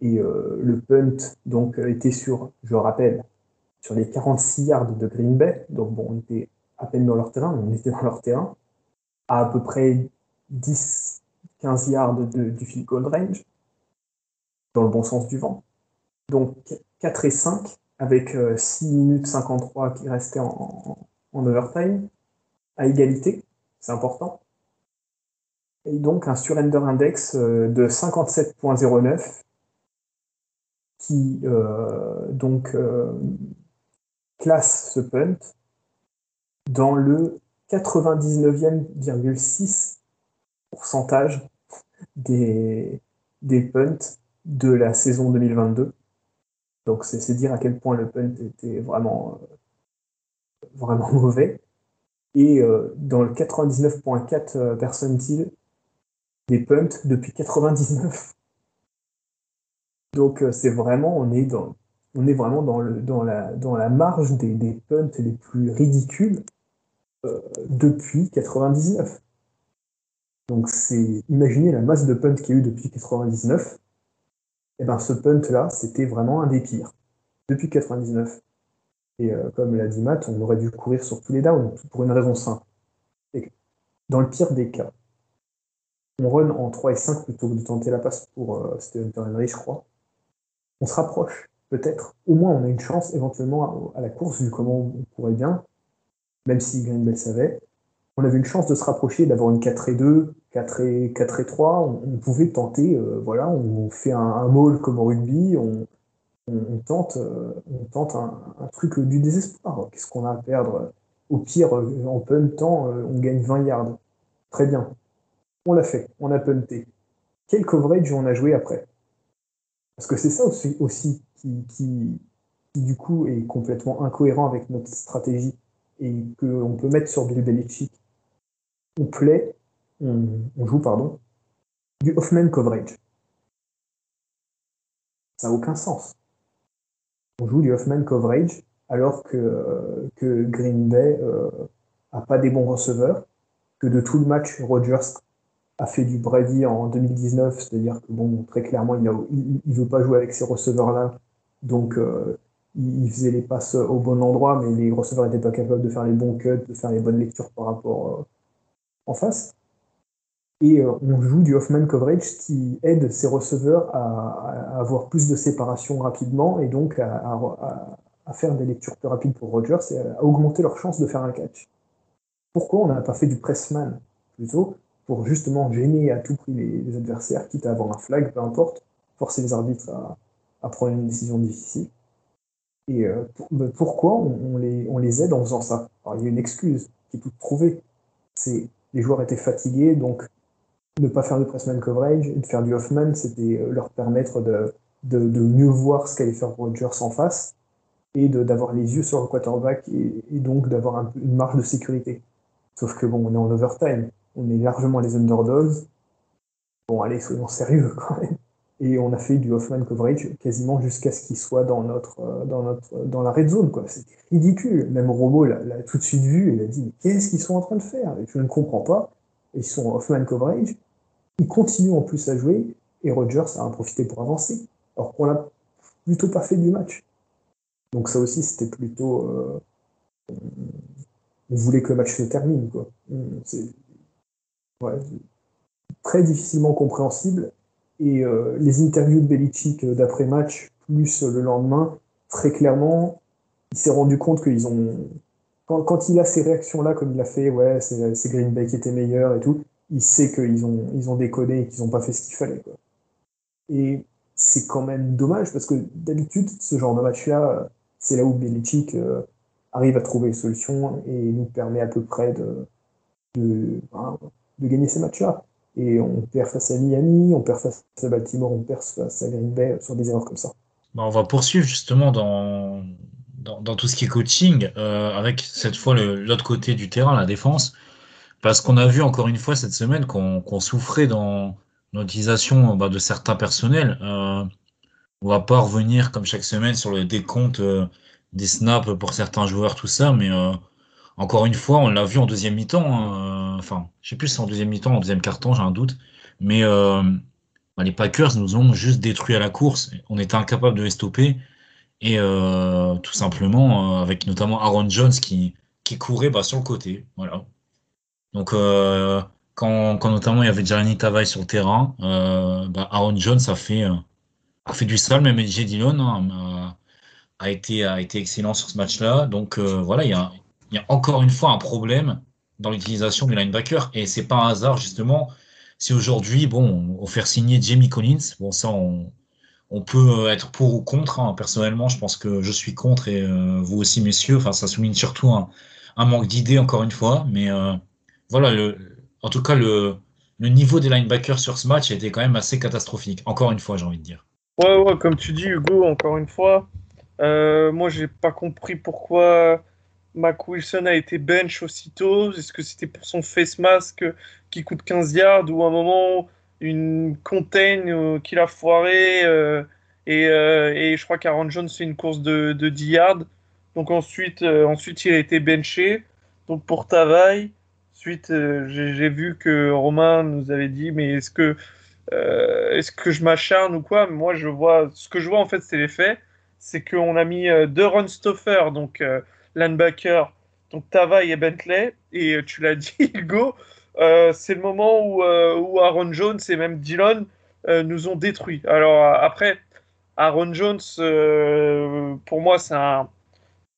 et le punt, donc, était sur, je rappelle, sur les 46 yards de Green Bay, donc bon, on était à peine dans leur terrain, mais on était dans leur terrain à peu près 10-15 yards du field goal range, dans le bon sens du vent. Donc 4 et 5, avec 6 euh, minutes 53 qui restaient en, overtime, à égalité, c'est important. Et donc un surrender index euh, de 57.09 qui euh, classe ce punt dans le 99,6 pourcentage des, des punts de la saison 2022. Donc c'est dire à quel point le punt était vraiment, euh, vraiment [LAUGHS] mauvais. Et euh, dans le 99.4 euh, percentile des punts depuis 99. Donc c'est vraiment, on est, dans, on est vraiment dans, le, dans, la, dans la marge des, des punts les plus ridicules depuis 99. Donc c'est imaginez la masse de punt qu'il y a eu depuis 99. Et eh ben ce punt là, c'était vraiment un des pires depuis 99. Et euh, comme l'a dit Matt, on aurait dû courir sur tous les downs pour une raison simple. dans le pire des cas, on run en 3 et 5 plutôt que de tenter la passe pour euh, Henry, je crois. On se rapproche, peut-être. Au moins, on a une chance éventuellement à, à la course, vu comment on pourrait bien même si Green Bay savait. on avait une chance de se rapprocher, d'avoir une 4 et 2, 4 et, 4 et 3. On, pouvait tenter, euh, voilà, on fait un, maul comme au rugby, on, tente, on tente un, truc du désespoir. Qu'est-ce qu'on a à perdre? Au pire, en puntant, on gagne 20 yards. Très bien. On l'a fait, on a punté. Quel coverage on a joué après? Parce que c'est ça aussi, qui, du coup est complètement incohérent avec notre stratégie et qu'on peut mettre sur Bill Belichick. On plaît, on, joue, pardon, du Hoffman coverage. Ça n'a aucun sens. On joue du Hoffman coverage alors que, que Green Bay n'a euh, pas des bons receveurs, que de tout le match, Rodgers a fait du Brady en 2019, c'est-à-dire que bon, très clairement, il ne veut pas jouer avec ces receveurs-là, donc euh, il, faisait les passes au bon endroit, mais les receveurs n'étaient pas capables de faire les bons cuts, de faire les bonnes lectures par rapport euh, en face. Et euh, on joue du Hoffman coverage qui aide ces receveurs à, avoir plus de séparation rapidement et donc à, faire des lectures plus rapides pour Rogers et à augmenter leur chance de faire un catch. Pourquoi on n'a pas fait du pressman plutôt pour justement gêner à tout prix les, adversaires, quitte à avoir un flag, peu importe, forcer les arbitres à prendre une décision difficile? Et euh, pourquoi on, les, aide en faisant ça? Il y a une excuse qui est toute trouvée. C'est les joueurs étaient fatigués, donc ne pas faire de pressman coverage, de faire du Hoffman, c'était euh, leur permettre de, mieux voir ce qu'allait faire Rodgers en face et d'avoir les yeux sur le quarterback et, donc d'avoir un, une marge de sécurité. Sauf que bon, on est en overtime, on est largement les underdogs. Bon, allez, soyons sérieux [LAUGHS] quand même et on a fait du Hoffman coverage quasiment jusqu'à ce qu'il soit dans notre euh, dans notre dans la red zone quoi. C'était ridicule. Même Robo l'a tout de suite vu et il a dit mais qu'est-ce qu'ils sont en train de faire? Je ne comprends pas. Ils sont en Hoffman coverage. Ils continuent en plus à jouer et Rogers a en profité pour avancer. Alors qu'on l'a plutôt pas fait du match. Donc ça aussi c'était plutôt euh, on voulait que le match se termine quoi. C'est ouais, très difficilement compréhensible et euh, les interviews de Belichick euh, d'après-match, plus euh, le lendemain, très clairement, il s'est rendu compte qu'ils ont. Quand, il a ces réactions-là, comme il a fait, ouais, c'est Green Bay qui était meilleur et tout, il sait qu'ils ont, ils ont déconné et qu'ils n'ont pas fait ce qu'il fallait. Et c'est quand même dommage parce que d'habitude, ce genre de match-là, c'est là où Belichick arrive à trouver une solution et nous permet à peu près de, de, hein, de gagner ces matchs-là. Et on perd face à Miami, on perd face à Baltimore, on perd face à Green Bay sur des erreurs comme ça. Bah, on va poursuivre justement dans, dans, tout ce qui est coaching, euh, avec cette fois l'autre côté du terrain, la défense. Parce qu'on a vu encore une fois cette semaine qu'on souffrait dans l'utilisation bah, de certains personnels. Euh, on va pas revenir comme chaque semaine sur le décompte euh, des snaps pour certains joueurs, tout ça, mais euh, encore une fois, on l'a vu en deuxième mi-temps. Euh, enfin, je sais plus si c'est en deuxième mi-temps, en deuxième carton, j'ai un doute. Mais euh, bah, les Packers nous ont juste détruit à la course. On était incapable de les stopper. Et euh, tout simplement, avec notamment Aaron Jones qui, qui courait bah, sur le côté. Voilà. Donc, quand, notamment il y avait Jeremy Tavaille sur le terrain, bah, Aaron Jones a fait, a fait du sale, même J. Dillon hein, a, été, a été excellent sur ce match-là. Donc, voilà, il y a il y a encore une fois un problème dans l'utilisation du linebacker. Et c'est pas un hasard, justement, si aujourd'hui, bon, on faire signer Jamie Collins, bon, ça, on, peut être pour ou contre. Hein. Personnellement, je pense que je suis contre et euh, vous aussi, messieurs. Enfin, ça souligne surtout un, manque d'idées, encore une fois. Mais euh, voilà, en tout cas, le, niveau des linebackers sur ce match été quand même assez catastrophique. Encore une fois, j'ai envie de dire. Ouais, ouais, comme tu dis, Hugo, encore une fois. Euh, moi, j'ai pas compris pourquoi Mac Wilson a été bench aussitôt Est-ce que c'était pour son face mask qui coûte 15 yards ou à un moment une contain euh, qu'il a foiré euh, euh, et, je crois qu'Aaron Jones fait une course de, 10 yards. Donc ensuite, ensuite il a été benché. Donc pour Tavaille, ensuite j'ai vu que Romain nous avait dit mais est-ce que est-ce que je m'acharne ou quoi? Moi je vois ce que je vois en fait c'est les faits, c'est qu'on a mis deux run donc linebacker, donc Tava et Bentley. Et euh, tu l'as [LAUGHS] dit, Hugo, euh, c'est le moment où, euh, où, Aaron Jones et même Dillon nous ont détruits. Alors après, Aaron Jones, pour moi, c'est un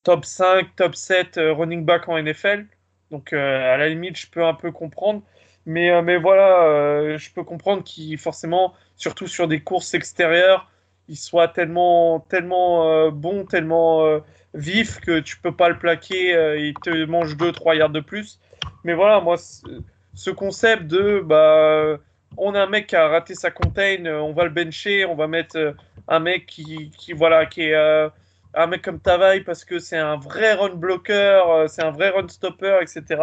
top 5, top 7 running back en NFL. Donc à la limite, je peux un peu comprendre. Mais, mais voilà, je peux comprendre qu'il forcément, surtout sur des courses extérieures, il soit tellement, tellement bon, tellement vif que tu peux pas le plaquer, il te mange 2-3 yards de plus. Mais voilà, moi, ce concept de bah, on a un mec qui a raté sa contain, on va le bencher, on va mettre un mec qui, qui voilà, qui est un mec comme Tavaille parce que c'est un vrai run blocker, c'est un vrai run stopper, etc.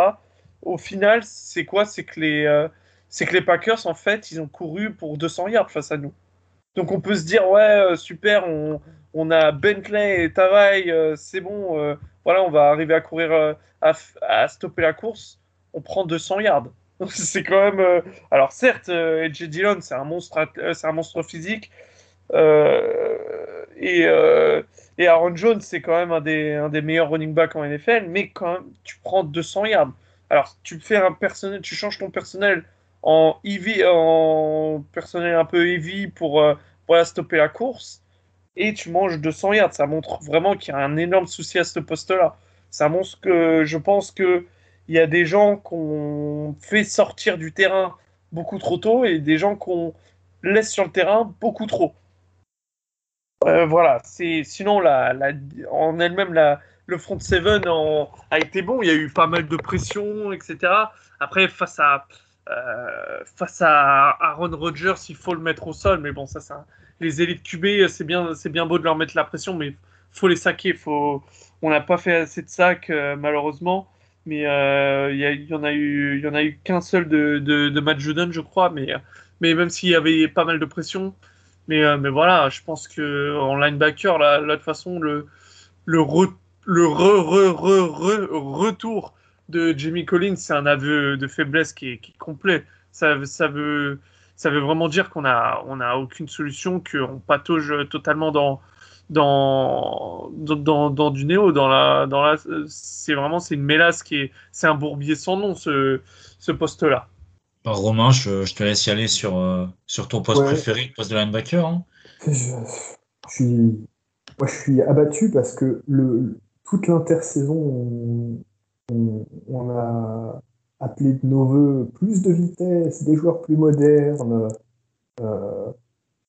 Au final, c'est quoi? C'est que c'est que les Packers, en fait, ils ont couru pour 200 yards face à nous. Donc on peut se dire, ouais, super, on, on a Bentley et Tavaille, c'est bon, voilà, on va arriver à courir, à, à, stopper la course. On prend 200 yards. [LAUGHS] c'est quand même. Euh, alors, certes, euh, Edge Dillon, c'est un, monstre, euh, c'est un monstre physique. et, Aaron Jones, c'est quand même un des, meilleurs running backs en NFL. Mais quand même, tu prends 200 yards. Alors, tu fais un personnel, tu changes ton personnel en heavy, en personnel un peu heavy pour, pour stopper la course. Et tu manges 200 yards. Ça montre vraiment qu'il y a un énorme souci à ce poste-là. Ça montre que je pense que il y a des gens qu'on fait sortir du terrain beaucoup trop tôt et des gens qu'on laisse sur le terrain beaucoup trop. Euh, voilà, c'est sinon en elle-même le front seven a été bon. Il y a eu pas mal de pression, etc. Après face à euh, face à Aaron Rodgers, il faut le mettre au sol, mais bon ça, ça les élites QB, c'est bien c'est bien beau de leur mettre la pression, mais faut les saquer. Faut on n'a pas fait assez de sacs euh, malheureusement mais euh, il y, en a eu, il y en a eu qu'un seul de, de, de Matt Judon, je crois, mais, mais même s'il y avait pas mal de pression, mais, euh, mais voilà, je pense que en linebacker, là, de toute façon, le, le, le re, re, re, retour de Jamie Collins, c'est un aveu de faiblesse qui est, qui est complet. Ça, ça, veut, ça veut vraiment dire qu'on a, on a aucune solution, qu'on patauge totalement dans, dans, dans, dans, du néo, dans la, dans la, c'est vraiment c'est une mélasse qui est, c'est un bourbier sans nom ce, ce poste-là. Romain, je, je, te laisse y aller sur, euh, sur ton poste préféré, le poste de linebacker. Hein. Je, suis, moi, je suis abattu parce que le, toute l'intersaison, on, on, a appelé de nos voeux plus de vitesse, des joueurs plus modernes, euh,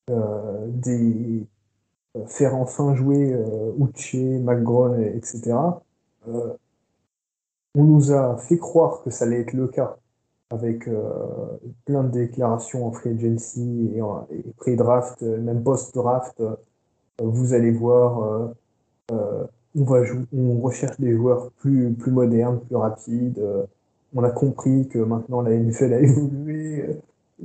euh, euh, faire enfin jouer euh, Uche, McGraw, etc. On nous a fait croire que ça allait être le cas avec plein de déclarations en free agency et, et pré-draft, même post-draft. vous allez voir, on, on recherche des joueurs plus modernes, plus rapides. On a compris que maintenant la NFL a évolué.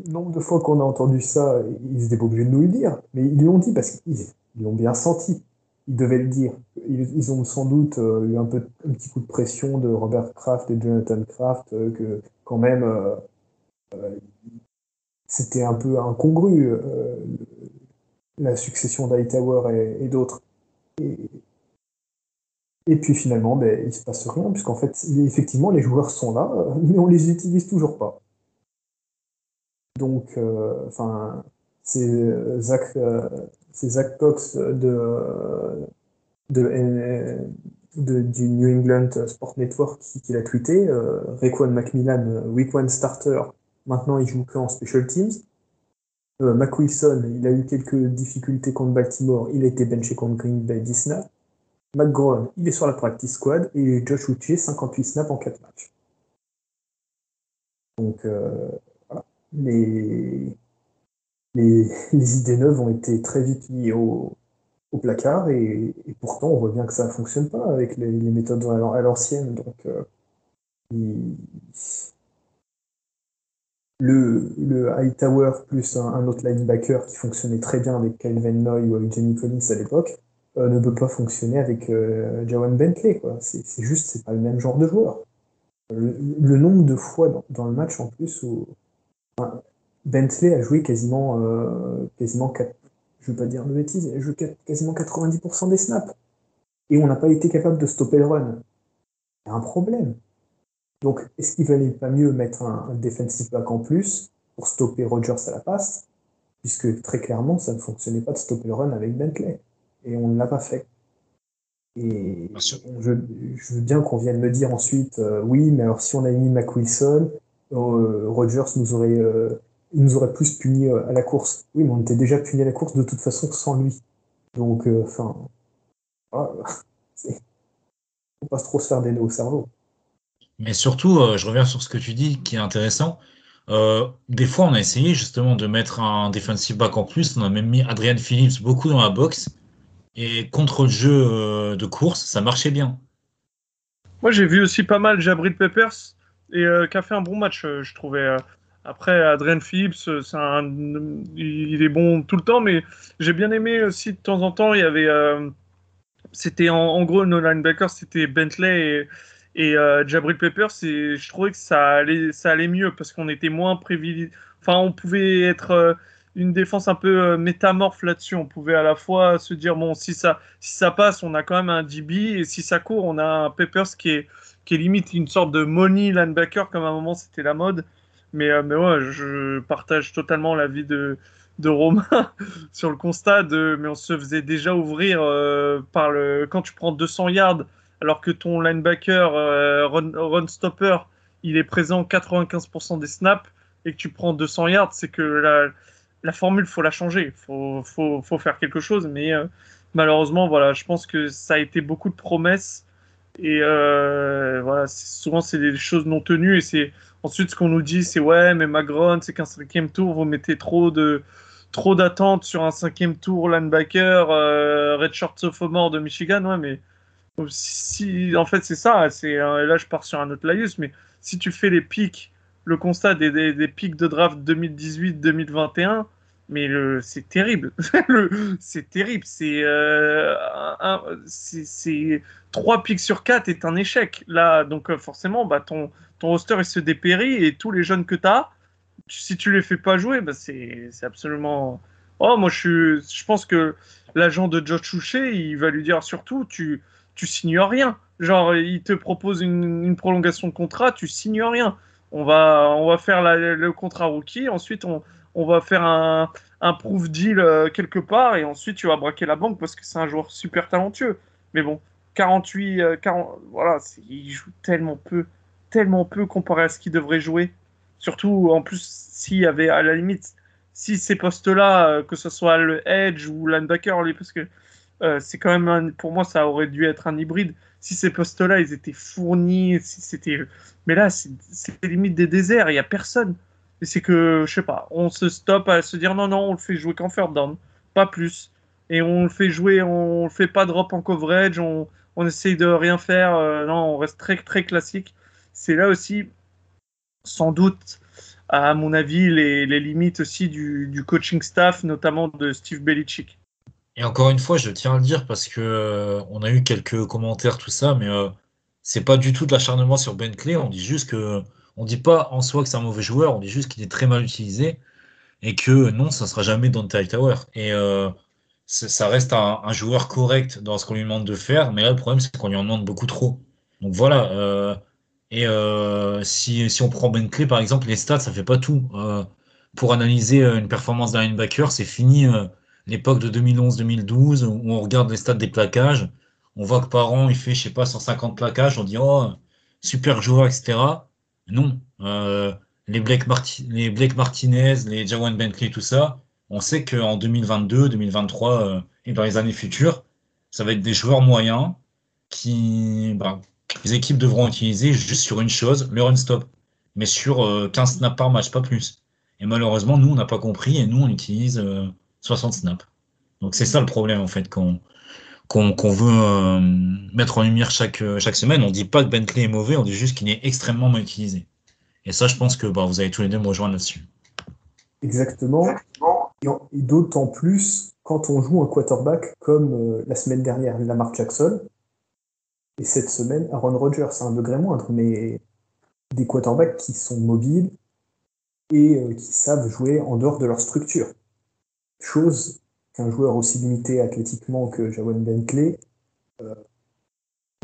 Nombre de fois qu'on a entendu ça, ils n'étaient pas obligés de nous le dire, mais ils l'ont dit parce qu'ils ils l'ont bien senti. Ils devaient le dire. Ils, ont sans doute euh, eu un, peu, un petit coup de pression de Robert Kraft et Jonathan Kraft, euh, que quand même, euh, c'était un peu incongru, la succession d'Hightower et, et d'autres. Et, et, puis finalement, ben, il se passe rien, puisqu'en fait, effectivement, les joueurs sont là, [LAUGHS] mais on les utilise toujours pas. Donc, enfin, c'est Zach c'est Zach Cox de, du New England Sport Network qui, l'a tweeté. Euh, Macmillan, euh, Week One starter, maintenant il joue que en special teams. Euh, Mac Wilson, il a eu quelques difficultés contre Baltimore, il a été benché contre Green Bay 10 McGraw, il est sur la practice squad et Josh Uche, 58 snaps en 4 matchs. Donc euh, voilà. Les, [LAUGHS] les, idées neuves ont été très vite mises au, placard et, pourtant on voit bien que ça ne fonctionne pas avec les, méthodes à l'ancienne. Donc euh, le, le Hightower plus un, autre linebacker qui fonctionnait très bien avec Calvin Noy ou avec Jamie Collins à l'époque euh, ne peut pas fonctionner avec euh, Jawan Bentley. C'est juste, c'est pas le même genre de joueur. Le, nombre de fois dans, le match en plus où Bentley a joué quasiment, euh, quasiment je ne veux pas dire de bêtises, a joué quasiment 90% des snaps. Et on n'a pas été capable de stopper le run. A un problème. Donc, est-ce qu'il valait pas mieux mettre un, defensive back en plus pour stopper Rogers à la passe? Puisque très clairement, ça ne fonctionnait pas de stopper le run avec Bentley. Et on ne l'a pas fait. Et je, je, veux bien qu'on vienne me dire ensuite, euh, oui, mais alors si on a mis Mac Wilson, euh, Rogers nous aurait, euh, il nous aurait plus puni à la course. Oui, mais on était déjà puni à la course de toute façon sans lui. Donc, enfin, [LAUGHS] voilà. faut pas trop se faire des nœuds au cerveau. Mais surtout, je reviens sur ce que tu dis, qui est intéressant. des fois, on a essayé justement de mettre un defensive back en plus. On a même mis Adrian Phillips beaucoup dans la boxe. Et contre le jeu euh, de course, ça marchait bien. Moi, j'ai vu aussi pas mal Jabrit Peppers et euh, qui a fait un bon match, euh, je trouvais. Après, Adrian Phillips, il est bon tout le temps, mais j'ai bien aimé aussi de temps en temps. Il y avait, c'était en, gros nos linebackers, c'était Bentley et, et Jabrit Peppers, et je trouvais que ça allait, ça allait mieux parce qu'on était moins privilégié. Enfin, on pouvait être une défense un peu euh, métamorphe là-dessus. On pouvait à la fois se dire bon, si ça, si ça passe, on a quand même un DB, et si ça court, on a un Peppers qui est, qui limite une sorte de money linebacker, comme à un moment c'était la mode. Mais, euh, mais ouais, je partage totalement l'avis de, de Romain [LAUGHS] sur le constat de mais on se faisait déjà ouvrir euh, par le quand tu prends 200 yards alors que ton linebacker run, run, stopper il est présent 95% des snaps et que tu prends 200 yards c'est que la, la formule, faut la changer. Faut, faut, faut faire quelque chose. Mais euh, malheureusement, voilà, je pense que ça a été beaucoup de promesses. Et euh, voilà, souvent, c'est des choses non tenues. Et c'est ensuite ce qu'on nous dit, c'est ouais, mais Magron, c'est qu'un cinquième tour, vous mettez trop de trop d'attentes sur un cinquième tour linebacker, euh, redshirt sophomore de Michigan. Ouais, mais si, en fait, c'est ça. C'est là, je pars sur un autre laïus, mais si tu fais les pics le constat des, pics de draft 2018-2021, mais c'est terrible. [LAUGHS] c'est terrible. C'est euh, trois pics sur quatre est un échec. Là, donc euh, forcément, bah, ton, roster il se dépérit et tous les jeunes que tu as, si tu les fais pas jouer, bah, c'est absolument. Oh, moi je, je pense que l'agent de Josh Chouché, il va lui dire surtout, tu, signes rien. Genre, il te propose une prolongation de contrat, tu signes rien on va, on va faire le contrat rookie, ensuite on, on va faire un, un proof deal euh, quelque part, et ensuite tu vas braquer la banque parce que c'est un joueur super talentueux. Mais bon, 48, 40, euh, voilà, il joue tellement peu, tellement peu comparé à ce qu'il devrait jouer. Surtout, en plus, s'il y avait, à la limite, si ces postes-là, euh, que ce soit le edge ou linebacker, parce que c'est quand même, pour moi, ça aurait dû être un hybride. Si ces postes-là, ils étaient fournis, si c'était mais là, c'est limite des déserts, il n'y a personne. Et c'est que, je sais pas, on se stoppe à se dire non, non, on le fait jouer qu'en third down, pas plus. Et on le fait jouer, on le fait pas drop en coverage, on, on essaye de rien faire. Euh, non, on reste très, très classique. C'est là aussi, sans doute, à mon avis, les, les limites aussi du, du, coaching staff, notamment de Steve Belichick. Et encore une fois, je tiens à le dire parce que euh, on a eu quelques commentaires, tout ça, mais euh, c'est pas du tout de l'acharnement sur Bentley. On dit juste que, on dit pas en soi que c'est un mauvais joueur, on dit juste qu'il est très mal utilisé et que non, ça sera jamais Dante Tower. Et euh, ça reste un, joueur correct dans ce qu'on lui demande de faire, mais là le problème c'est qu'on lui en demande beaucoup trop. Donc voilà. Euh, et si, on prend Bentley par exemple, les stats ça fait pas tout. pour analyser une performance d'un linebacker, c'est fini l'époque de 2011-2012 où on regarde les stats des plaquages on voit que par an, il fait, je sais pas, 150 plaquages, on dit, oh, super joueur, etc. Non. Euh, les, Blake les Blake Martinez, les Jawan Bentley, tout ça, on sait qu'en 2022, 2023 euh, et dans les années futures, ça va être des joueurs moyens qui, bah, les équipes devront utiliser juste sur une chose, le run stop, mais sur 15 euh, snaps par match, pas plus. Et malheureusement, nous, on n'a pas compris et nous, on utilise 60 snaps. Donc c'est ça le problème, en fait, quand qu'on veut euh, mettre en lumière chaque, euh, chaque semaine. On dit pas que Bentley est mauvais, on dit juste qu'il est extrêmement mal utilisé. Et ça, je pense que bah, vous allez tous les deux me rejoindre là-dessus. Exactement. Et d'autant plus quand on joue un quarterback comme euh, la semaine dernière Lamar Jackson, et cette semaine Aaron Rodgers, c'est un degré moindre, mais des quarterbacks qui sont mobiles et qui savent jouer en dehors de leur structure. Chose qu'un joueur aussi limité athlétiquement que Jawan Bentley, euh,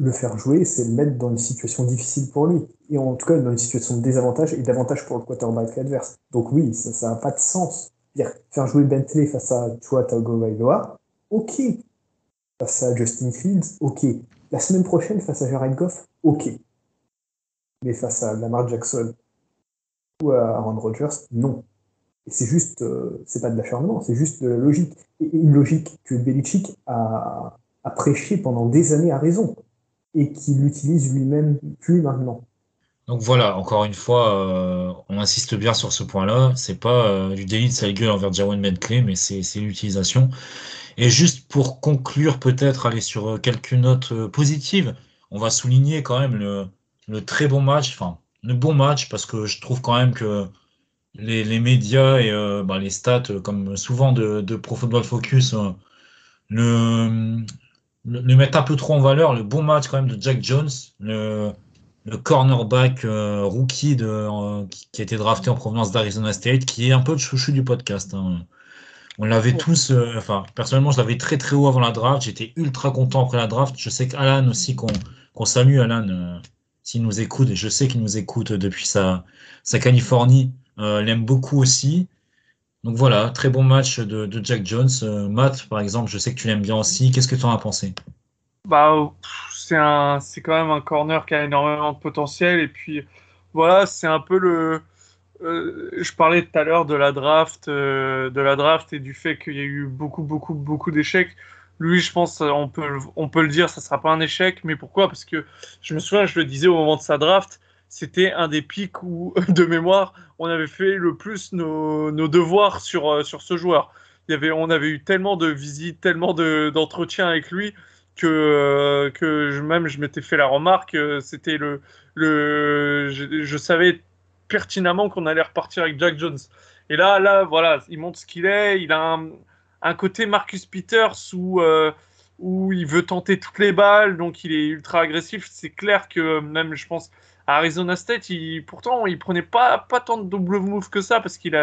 le faire jouer, c'est le mettre dans une situation difficile pour lui. Et en tout cas, dans une situation de désavantage et d'avantage pour le quarterback adverse. Donc oui, ça n'a pas de sens. Faire jouer Bentley face à toi, Tagovailoa, ok. face à Justin Fields, ok. La semaine prochaine, face à Jared Goff, ok. Mais face à Lamar Jackson ou à Aaron Rodgers, non. C'est juste, euh, c'est pas de l'acharnement, c'est juste de la logique. Et une logique que Belichick a, a prêché pendant des années à raison et qu'il utilise lui-même plus maintenant. Donc voilà, encore une fois, euh, on insiste bien sur ce point-là. C'est pas euh, du délit de sale gueule envers Jawan Medclay, mais c'est l'utilisation. Et juste pour conclure, peut-être aller sur euh, quelques notes positives, on va souligner quand même le, le très bon match, enfin le bon match, parce que je trouve quand même que les, les médias et bah, les stats, comme souvent de, de Pro Football Focus, le, le, mettre un peu trop en valeur. Le bon match quand même de Jack Jones, le, le cornerback euh, rookie de, euh, qui, a été drafté en provenance d'Arizona State, qui est un peu le chouchou du podcast. Hein. On l'avait tous, euh, enfin personnellement je l'avais très très haut avant la draft, j'étais ultra content après la draft. Je sais qu'Alan aussi, qu'on salue Alan s'il nous écoute, et je sais qu'il nous écoute depuis sa, sa Californie, l'aime beaucoup aussi. Donc voilà, très bon match de, Jack Jones. Matt, par exemple, je sais que tu l'aimes bien aussi. Qu'est-ce que tu en as pensé? Bah, c'est un, c'est quand même un corner qui a énormément de potentiel. Et puis, voilà, c'est un peu le. Euh, je parlais tout à l'heure de la draft, euh, de la draft et du fait qu'il y a eu beaucoup, beaucoup, beaucoup d'échecs. Lui, je pense, on peut, on peut le dire, ça sera pas un échec. Mais pourquoi? Parce que je me souviens, je le disais au moment de sa draft, c'était un des pics où, [LAUGHS] de mémoire, on avait fait le plus nos, devoirs sur, euh, sur ce joueur. Il y avait, on avait eu tellement de visites, tellement d'entretiens avec lui que, euh, que même je m'étais fait la remarque, euh, c'était le, le je, savais pertinemment qu'on allait repartir avec Jack Jones. Et là, là, voilà, il montre ce qu'il est. Il a un, un, côté Marcus Peters où, où il veut tenter toutes les balles, donc il est ultra agressif. C'est clair que même, je pense, Arizona State, pourtant, il prenait pas, pas tant de double move que ça parce qu'il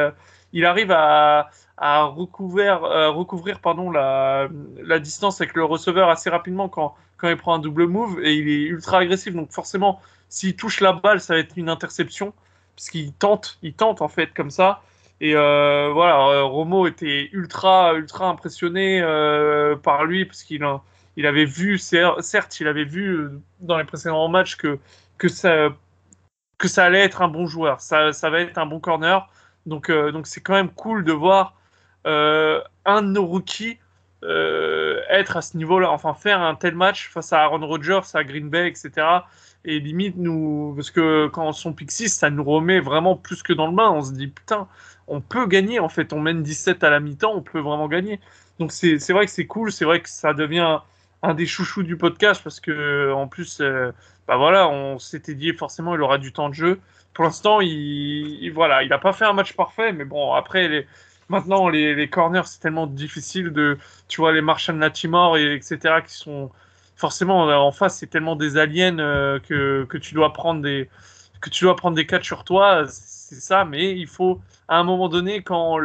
il arrive à, recouvrir, euh, la, distance avec le receveur assez rapidement quand, il prend un double move et il est ultra agressif. Donc forcément, s'il touche la balle, ça va être une interception parce qu'il tente, il tente en fait comme ça. Et euh, voilà, euh, Romo était ultra, ultra impressionné par lui parce qu'il il avait vu, certes, il avait vu dans les précédents matchs que, que, ça, que ça allait être un bon joueur, ça, ça va être un bon corner. Donc, donc c'est quand même cool de voir euh, un de nos rookies euh, être à ce niveau-là, enfin faire un tel match face à Aaron Rodgers, à Green Bay, etc. Et limite, nous, parce que quand on sont pick 6, ça nous remet vraiment plus que dans le bain. On se dit, putain, on peut gagner en fait. On mène 17 à la mi-temps, on peut vraiment gagner. Donc c'est vrai que c'est cool, c'est vrai que ça devient un des chouchous du podcast parce que en plus, euh, bah voilà, on s'était dit forcément il aura du temps de jeu. Pour l'instant, il, il, voilà, il n'a pas fait un match parfait, mais bon, après les, Maintenant, les, les corners, c'est tellement difficile de. Tu vois, les Marshall Latimore, et etc., qui sont. Forcément, en face, c'est tellement des aliens euh, que, que, tu dois prendre des. Que tu dois prendre des catchs sur toi, c'est ça, mais il faut, à un moment donné, quand,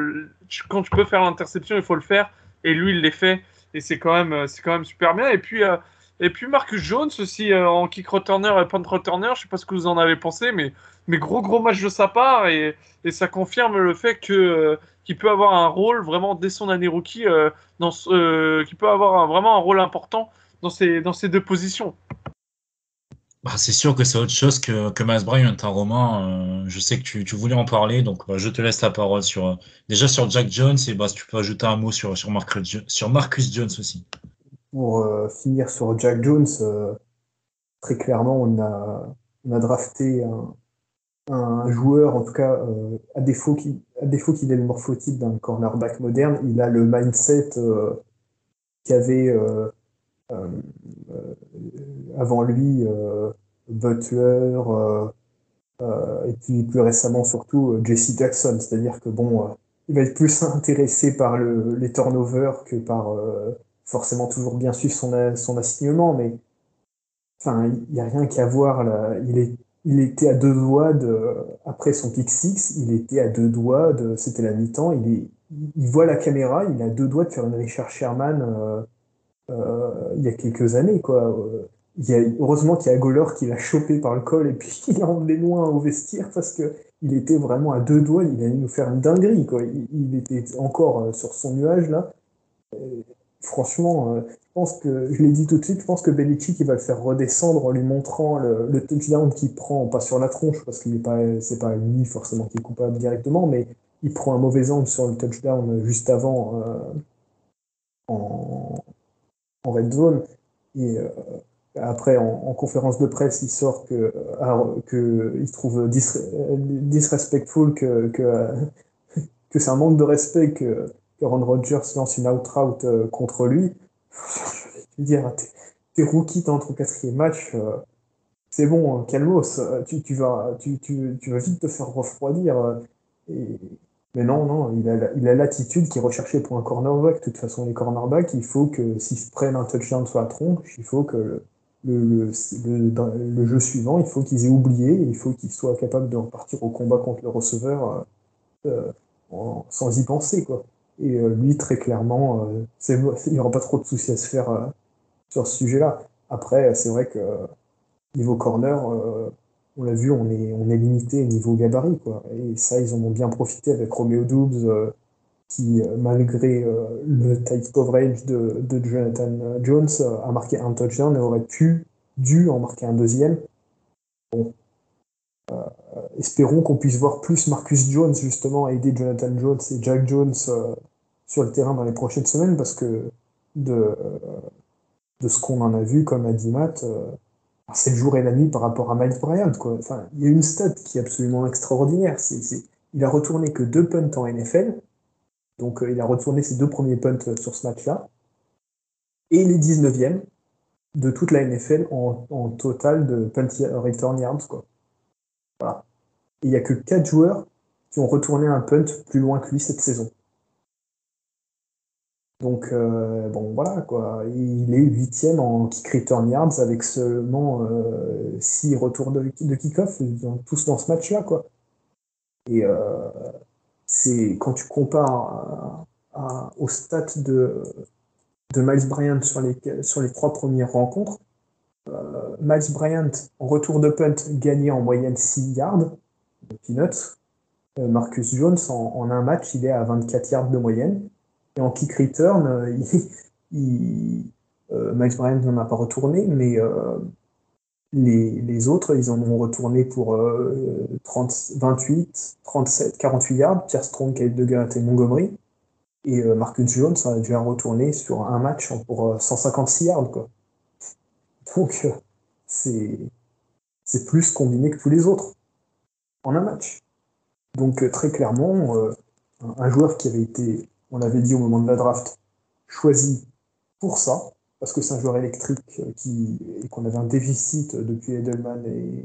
quand tu peux faire l'interception, il faut le faire, et lui, il l'est fait, et c'est quand, même, c'est quand même super bien. Et puis, euh, et puis Marcus Jones aussi euh, en kick returner et punt returner, je sais pas ce que vous en avez pensé, mais, mais gros gros match de sa part, et, et ça confirme le fait que qui peut avoir un rôle vraiment dès son année rookie, euh, dans, euh, qui peut avoir vraiment un rôle important dans ces, dans ces deux positions. Bah, c'est sûr que c'est autre chose que, que Miles Bryant, un Romain. Euh, je sais que tu, tu, voulais en parler, donc bah, je te laisse la parole sur déjà sur Jack Jones et bah, tu peux ajouter un mot sur, sur, Marcus, sur Marcus Jones aussi. Pour finir sur Jack Jones, très clairement, on a, on a drafté un, joueur, en tout cas, euh, à défaut qu'il ait le morphotype d'un cornerback moderne, il a le mindset euh, qu'avait euh, avant lui Butler et puis plus récemment surtout Jesse Jackson. C'est-à-dire que bon, il va être plus [LAUGHS] intéressé par le, les turnovers que par forcément toujours bien suivre son, son assignement, mais enfin, il n'y a rien qu'à voir. Il est il était à deux doigts de, après son pick 6, il était à deux doigts de, c'était la mi-temps, il, est, il voit la caméra, il a deux doigts de faire une Richard Sherman euh, euh, il y a quelques années, quoi. Il y a, heureusement qu'il y a Goller qui l'a chopé par le col et puis [LAUGHS] il l'a emmené loin au vestiaire parce que il était vraiment à deux doigts, il allait nous faire une dinguerie, quoi. Il, était encore euh, sur son nuage, là. Franchement, euh, je pense que, je l'ai dit tout de suite, je pense que Belichick, il va le faire redescendre en lui montrant le, touchdown qu'il prend, pas sur la tronche, parce qu'il n'est pas, c'est pas lui forcément qui est coupable directement, mais il prend un mauvais angle sur le touchdown juste avant euh, en, red zone. Et euh, après, en, conférence de presse, il sort que, que il trouve disrespectful que, que, [LAUGHS] que c'est un manque de respect que que Ron Rodgers lance une out-route euh, contre lui, [LAUGHS] je vais dire, t'es rookie, t'entres au quatrième match, euh, c'est bon, hein, calmos, euh, tu, tu, vas, tu, vas vite te faire refroidir. Mais non, non, il a, l'attitude qui est recherchée pour un cornerback. De toute façon, les cornerbacks, il faut que s'ils prennent un touchdown sur la tronche, il faut que le, jeu suivant, il faut qu'ils aient oublié, il faut qu'ils soient capables de repartir au combat contre le receveur sans y penser. quoi. Et euh, lui, très clairement, euh, il n'y aura pas trop de soucis à se faire euh, sur ce sujet-là. Après, c'est vrai que niveau corner, on l'a vu, on est, limité niveau gabarit. Quoi. Et ça, ils en ont bien profité avec Romeo Doubs, qui, malgré le tight coverage de, de, Jonathan Jones, a marqué un touchdown et aurait pu, dû en marquer un deuxième. Bon. espérons qu'on puisse voir plus Marcus Jones, justement, aider Jonathan Jones et Jack Jones sur le terrain dans les prochaines semaines parce que de, de ce qu'on en a vu, comme a dit Matt, euh, c'est le jour et la nuit par rapport à Miles Bryant. Il y a une stat qui est absolument extraordinaire. Il a retourné que deux punts en NFL. Donc euh, il a retourné ses deux premiers punts sur ce match-là. Et il est 19e de toute la NFL en, total de punt return yards. Voilà. Il n'y a que quatre joueurs qui ont retourné un punt plus loin que lui cette saison. Donc, euh, bon, voilà, quoi. Il est huitième en kick return yards avec seulement euh, six retours de, kick-off, tous dans ce match-là, quoi. Et euh, c'est quand tu compares à, aux stats de, Miles Bryant sur les, sur les trois premières rencontres, Miles Bryant en retour de punt gagné en moyenne 6 yards, peanuts. Marcus Jones en, en un match, il est à 24 yards de moyenne. Et en kick return, euh, [LAUGHS] il, euh, Max Bryant n'en a pas retourné, mais euh, les, autres, ils en ont retourné pour 30, 28, 37, 48 yards. Pierre Strong, Kate Degat et Montgomery. Et Marcus Jones a déjà retourné sur un match pour 156 yards. Quoi. Donc, c'est, c'est plus combiné que tous les autres en un match. Donc, très clairement, un joueur qui avait été on l'avait dit au moment de la draft, choisi pour ça, parce que c'est un joueur électrique euh, qui, et qu'on avait un déficit depuis Edelman et,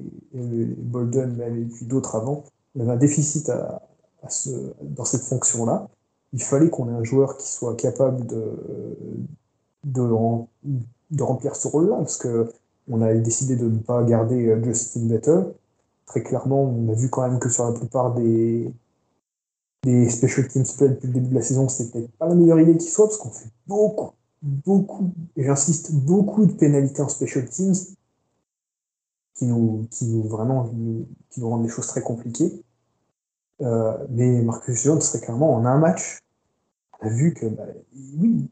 Bolden, mais puis d'autres avant. On avait un déficit à, ce, dans cette fonction-là. Il fallait qu'on ait un joueur qui soit capable de, de, remplir ce rôle-là, parce que on avait décidé de ne pas garder euh, Justin Battle. Très clairement, on a vu quand même que sur la plupart des, des special teams play depuis le début de la saison, c'était pas la meilleure idée qui soit, parce qu'on fait beaucoup, beaucoup, et j'insiste, beaucoup de pénalités en special teams qui nous, qui nous vraiment, qui nous rendent les choses très compliquées. Euh, mais Marcus Jones serait clairement en un match. On a vu que, bah, oui,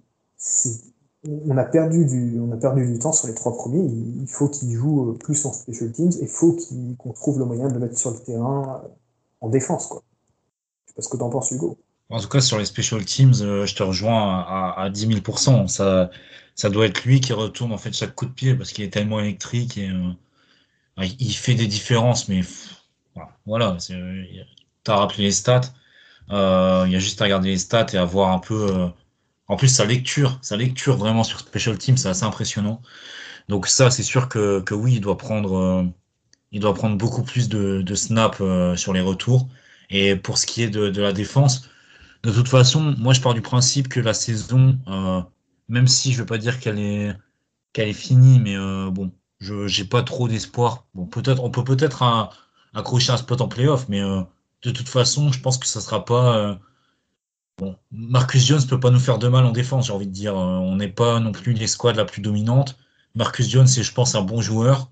on a perdu du, on a perdu du temps sur les trois premiers. Il faut qu'il joue plus en special teams et faut qu'on trouve le moyen de le mettre sur le terrain en défense, quoi. Parce que penses, Hugo? En tout cas, sur les special teams, euh, je te rejoins à, à 10 000 Ça, ça doit être lui qui retourne en fait chaque coup de pied parce qu'il est tellement électrique et euh, il fait des différences. Mais voilà, tu as rappelé les stats. Euh, il y a juste à regarder les stats et à voir un peu. en plus, sa lecture, sa lecture vraiment sur special teams, c'est assez impressionnant. Donc ça, c'est sûr que, oui, il doit prendre, beaucoup plus de snaps sur les retours. Et pour ce qui est de, la défense, de toute façon, moi je pars du principe que la saison, euh, même si je ne veux pas dire qu'elle est, qu'elle est finie, mais euh, bon, je j'ai pas trop d'espoir. Bon, peut-être, on peut peut-être accrocher un spot en playoff, mais euh, de toute façon, je pense que ça sera pas. Euh, bon, Marcus Jones peut pas nous faire de mal en défense, j'ai envie de dire. on n'est pas non plus l'escouade la plus dominante. Marcus Jones, c'est, je pense, un bon joueur.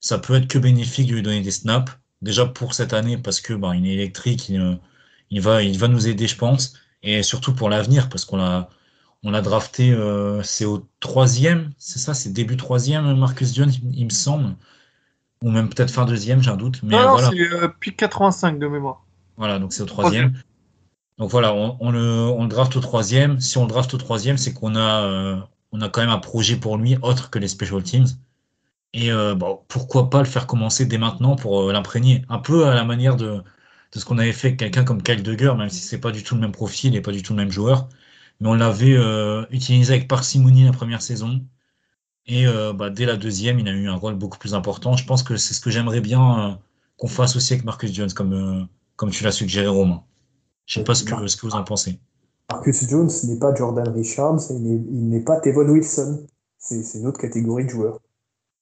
Ça peut être que bénéfique de lui donner des snaps déjà pour cette année parce que bah, il est électrique, il, va, il va nous aider, je pense, et surtout pour l'avenir parce qu'on l'a, On l'a drafté, euh, c'est au troisième, c'est ça, c'est début troisième, Marcus Jones, il, me semble. Ou même peut-être fin deuxième, j'ai un doute. Mais non, voilà. c'est euh, pick 85 de mémoire. Voilà, donc c'est au troisième. Donc voilà, on, le, on, le, draft au troisième. Si on le draft au troisième, c'est qu'on a, euh, on a quand même un projet pour lui autre que les special teams. Et euh, bon, pourquoi pas le faire commencer dès maintenant pour euh, l'imprégner Un peu à la manière de, de ce qu'on avait fait avec quelqu'un comme Kyle Duggar, même si c'est pas du tout le même profil et pas du tout le même joueur. Mais on l'avait euh, utilisé avec parcimonie la première saison. Et bah, dès la deuxième, il a eu un rôle beaucoup plus important. Je pense que c'est ce que j'aimerais bien qu'on fasse aussi avec Marcus Jones, comme, comme tu l'as suggéré, Romain. Je sais pas ce que, ce que vous en pensez. Marcus Jones n'est pas Jordan Richards, il n'est pas Tevon Wilson. C'est une autre catégorie de joueurs.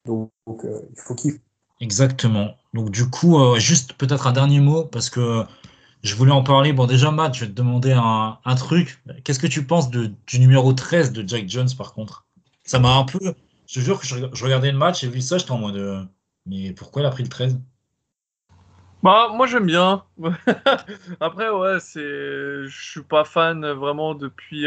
Donc, euh, il faut qu'il. Exactement. Donc du coup, euh, juste peut-être un dernier mot, parce que je voulais en parler. Bon, déjà, Matt, je vais te demander un, un truc. Qu'est-ce que tu penses de, du numéro 13 de Jack Jones, par contre? Ça m'a un peu... Je te jure que je, regardais le match et vu ça, j'étais en mode... Euh, mais pourquoi il a pris le 13 bah, moi j'aime bien. [LAUGHS] Après, ouais, c'est, je suis pas fan vraiment depuis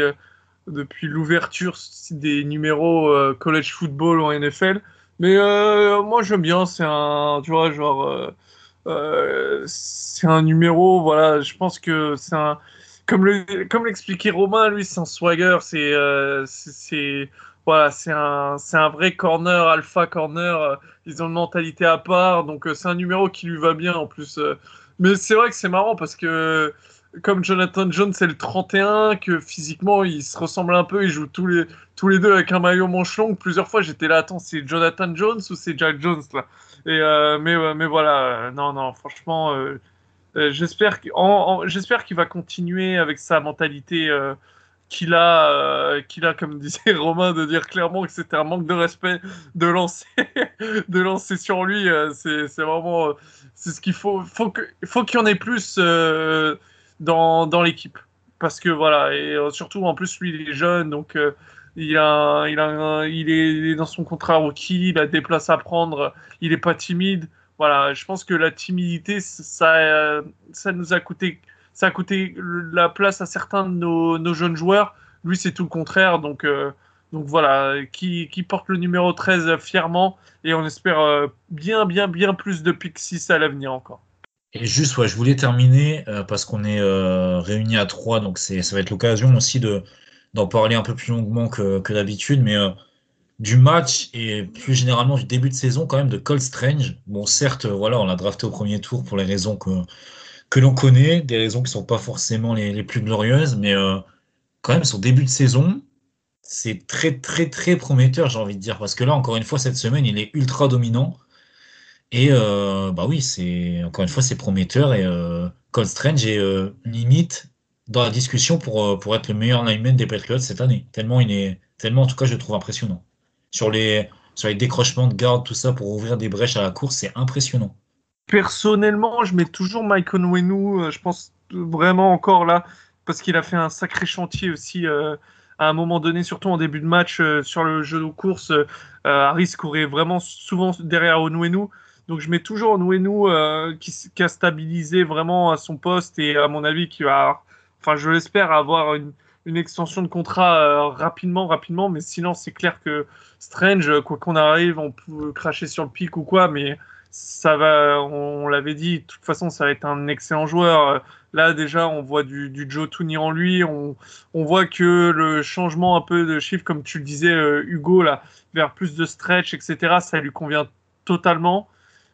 depuis l'ouverture des numéros college football en NFL. Mais euh, moi j'aime bien, c'est un, tu vois, genre, euh, euh, c'est un numéro, voilà, je pense que c'est un, comme le, comme l'expliquait Romain, lui c'est un swagger, c'est, c'est, voilà, c'est un, c'est un vrai corner, alpha corner, ils ont une mentalité à part, donc c'est un numéro qui lui va bien en plus. mais c'est vrai que c'est marrant parce que comme Jonathan Jones c'est le 31, que physiquement ils se ressemblent un peu, ils jouent tous les, deux avec un maillot manche longue. Plusieurs fois j'étais là, attends, c'est Jonathan Jones ou c'est Jack Jones là? Et euh, mais, voilà, non, non, franchement, euh, euh, j'espère qu'il va continuer avec sa mentalité qu'il a, qu'il a, comme [LAUGHS] disait Romain, de dire clairement que c'était un manque de respect de lancer, [LAUGHS] de lancer sur lui. c'est vraiment, c'est ce qu'il faut, faut faut qu'il y en ait plus dans, l'équipe. Parce que voilà, et euh, surtout en plus lui il est jeune, donc euh, il, a, il, a, il, est, dans son contrat rookie, il a des places à prendre, il est pas timide. Voilà, je pense que la timidité, ça, euh, ça nous a coûté, ça a coûté la place à certains de nos, jeunes joueurs. Lui, c'est tout le contraire. Donc, donc voilà, qui, qui, porte le numéro 13 fièrement et on espère bien, bien, bien plus de pick 6 à l'avenir encore. Et juste, ouais, je voulais terminer euh, parce qu'on est euh, réunis à trois, donc ça va être l'occasion aussi de, d'en parler un peu plus longuement que, d'habitude, mais euh, du match et plus généralement du début de saison quand même de Cold Strange. Bon, certes, voilà, on l'a drafté au premier tour pour les raisons que, l'on connaît, des raisons qui sont pas forcément les, les plus glorieuses, mais quand même son début de saison, c'est très très très prometteur, j'ai envie de dire, parce que là, encore une fois, cette semaine, il est ultra dominant. Et euh, bah oui, c'est encore une fois, c'est prometteur et euh, Cold Strange est euh, limite dans la discussion pour, euh, pour être le meilleur lineman des Patriots cette année. Tellement il est, tellement en tout cas, je le trouve impressionnant. Sur les, sur les décrochements de garde, tout ça pour ouvrir des brèches à la course, c'est impressionnant. Personnellement, je mets toujours Mike Onwenu, je pense vraiment encore là, parce qu'il a fait un sacré chantier aussi à un moment donné, surtout en début de match sur le jeu de course. Harris courait vraiment souvent derrière Onwenu. Donc je mets toujours Nouenou euh, qui, qui, a stabilisé vraiment à son poste et à mon avis qui va, enfin je l'espère, avoir une, une, extension de contrat euh, rapidement, rapidement. Mais sinon c'est clair que Strange, quoi qu'on arrive, on peut cracher sur le pic ou quoi, mais ça va, on, l'avait dit, de toute façon ça va être un excellent joueur. Là déjà on voit du, du Joe Tooney en lui, on, on, voit que le changement un peu de chiffre, comme tu le disais euh, Hugo, là, vers plus de stretch, etc., ça lui convient totalement.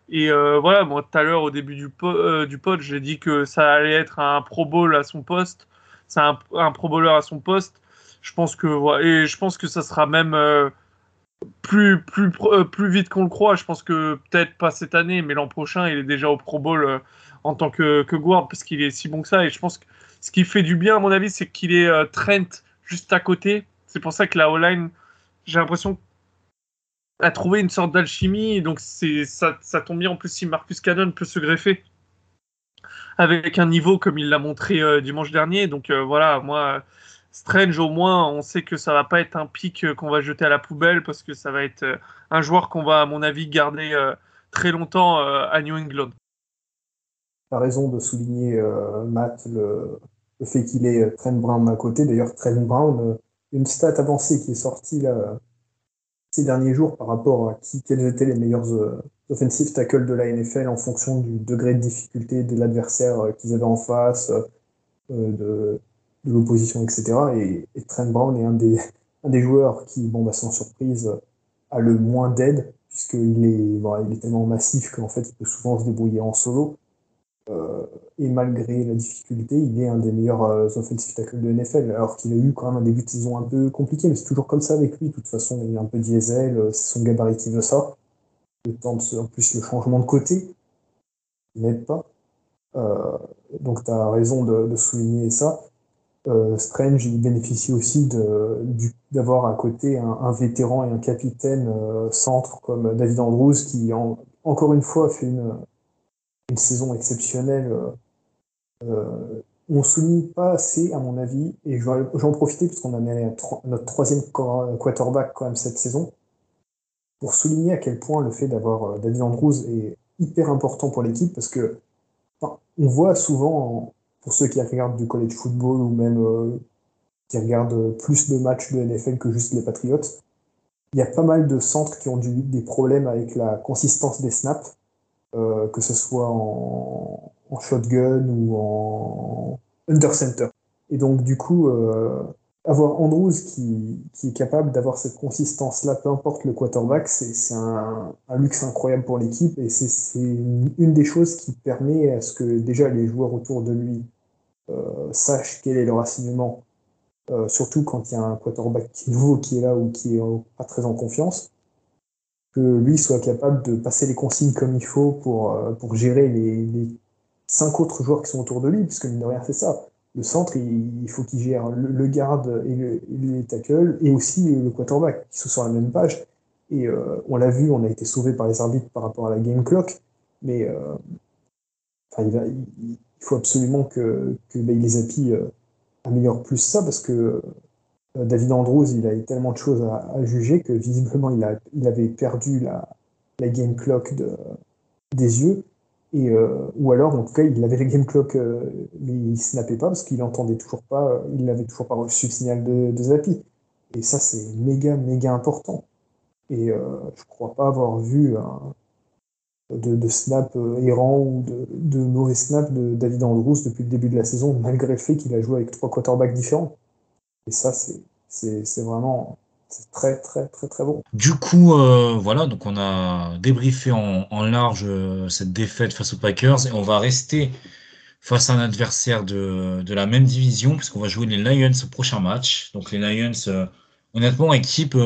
Et euh, voilà, moi tout à l'heure au début du, euh, du pod, j'ai dit que ça allait être un Pro Bowl à son poste. C'est un, Pro Bowler à son poste. Je pense que voilà, et je pense que ça sera même euh, plus plus plus vite qu'on le croit. Je pense que peut-être pas cette année, mais l'an prochain, il est déjà au Pro Bowl en tant que, que guard parce qu'il est si bon que ça. Et je pense que ce qui fait du bien à mon avis, c'est qu'il est Trent juste à côté. C'est pour ça que la O-line, j'ai l'impression a trouvé une sorte d'alchimie. Donc ça, ça tombe bien en plus si Marcus Cannon peut se greffer avec un niveau comme il l'a montré euh, dimanche dernier. Donc euh, voilà, moi, Strange au moins, on sait que ça va pas être un pic euh, qu'on va jeter à la poubelle parce que ça va être un joueur qu'on va, à mon avis, garder très longtemps à New England. Tu as raison de souligner, Matt, le, le fait qu'il ait Trent Brown à côté. D'ailleurs, Trent Brown une stat avancée qui est sortie là, ces derniers jours par rapport à qui, quels étaient les meilleurs euh, offensive tackles de la NFL en fonction du degré de difficulté de l'adversaire euh, qu'ils avaient en face, euh, de, l'opposition, etc. Et, Trent Brown est un des, joueurs qui, bon, bah, sans surprise, a le moins d'aide, puisqu'il est, il est tellement massif qu'en fait, il peut souvent se débrouiller en solo. Euh, et malgré la difficulté, il est un des meilleurs euh, offensive tackles de NFL, alors qu'il a eu quand même un début de saison un peu compliqué, mais c'est toujours comme ça avec lui. De toute façon, il est un peu diesel, euh, c'est son gabarit qui veut ça. Le temps de, en plus, le changement de côté n'aide pas. Donc, tu as raison de, souligner ça. Strange, il bénéficie aussi d'avoir à côté un, vétéran et un capitaine centre comme David Andrews, qui, en, encore une fois, fait une, une saison exceptionnelle. Euh, euh, on souligne pas assez, à mon avis, et je vais, en profiter puisqu'on a notre troisième quarterback quand même cette saison, pour souligner à quel point le fait d'avoir euh, David Andrews est hyper important pour l'équipe parce que on voit souvent, pour ceux qui regardent du college football ou même qui regardent plus de matchs de NFL que juste les Patriots, il y a pas mal de centres qui ont des problèmes avec la consistance des snaps euh, que ce soit en, shotgun ou en under center. Et donc, du coup, euh, avoir Andrews qui, qui, est capable d'avoir cette consistance-là, peu importe le quarterback, c'est un, luxe incroyable pour l'équipe et c'est une des choses qui permet à ce que déjà les joueurs autour de lui euh, sachent quel est leur assignement, surtout quand il y a un quarterback nouveau qui est là ou qui est pas très en confiance que lui soit capable de passer les consignes comme il faut pour, euh, gérer les, cinq autres joueurs qui sont autour de lui, puisque mine de rien, c'est ça. Le centre, il, faut qu'il gère le, garde et, le, et, les tackles, et aussi le quarterback, qui sont sur la même page. Et euh, on l'a vu, on a été sauvé par les arbitres par rapport à la game clock, mais euh, il, faut absolument que, que les API améliorent plus ça, parce que David Andrews, il a eu tellement de choses à, juger que visiblement il, avait perdu la, game clock de, des yeux. Euh, ou alors, en tout cas, il avait la game clock, euh, mais il snappait pas parce qu'il entendait toujours pas, il n'avait toujours pas reçu le signal de, de. Et ça, c'est méga, méga important. Et euh, je crois pas avoir vu de, snap errant ou de mauvais snap de David Andrews depuis le début de la saison, malgré le fait qu'il a joué avec trois quarterbacks différents. Et ça, c'est vraiment très, très, très, très bon. Du coup, euh, voilà, donc on a débriefé en, large euh, cette défaite face aux Packers et on va rester face à un adversaire de, de la même division puisqu'on va jouer les Lions au prochain match. Donc les Lions, euh, honnêtement, équipe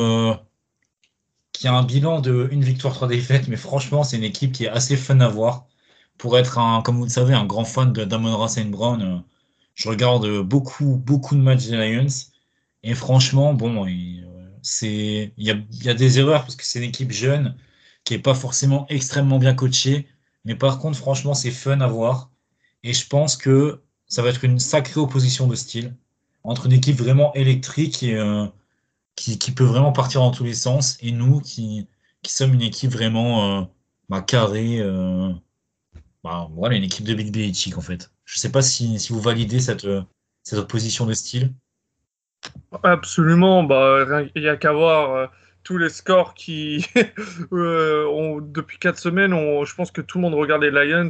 qui a un bilan de une victoire, trois défaites, mais franchement, c'est une équipe qui est assez fun à voir. Pour être, un, comme vous le savez, un grand fan de Damon Ross Brown, je regarde beaucoup, beaucoup de matchs des Lions. Et franchement, bon, il y a, y a des erreurs parce que c'est une équipe jeune qui est pas forcément extrêmement bien coachée. Mais par contre, franchement, c'est fun à voir. Et je pense que ça va être une sacrée opposition de style entre une équipe vraiment électrique et euh, qui, peut vraiment partir dans tous les sens et nous qui, sommes une équipe vraiment euh, bah, carrée. Euh, bah, voilà, une équipe de Big Belichick en fait. Je sais pas si, vous validez cette, cette opposition de style. Absolument, bah, il n'y a qu'à voir euh, tous les scores qui, [LAUGHS] euh, depuis quatre semaines, on, je pense que tout le monde regarde les Lions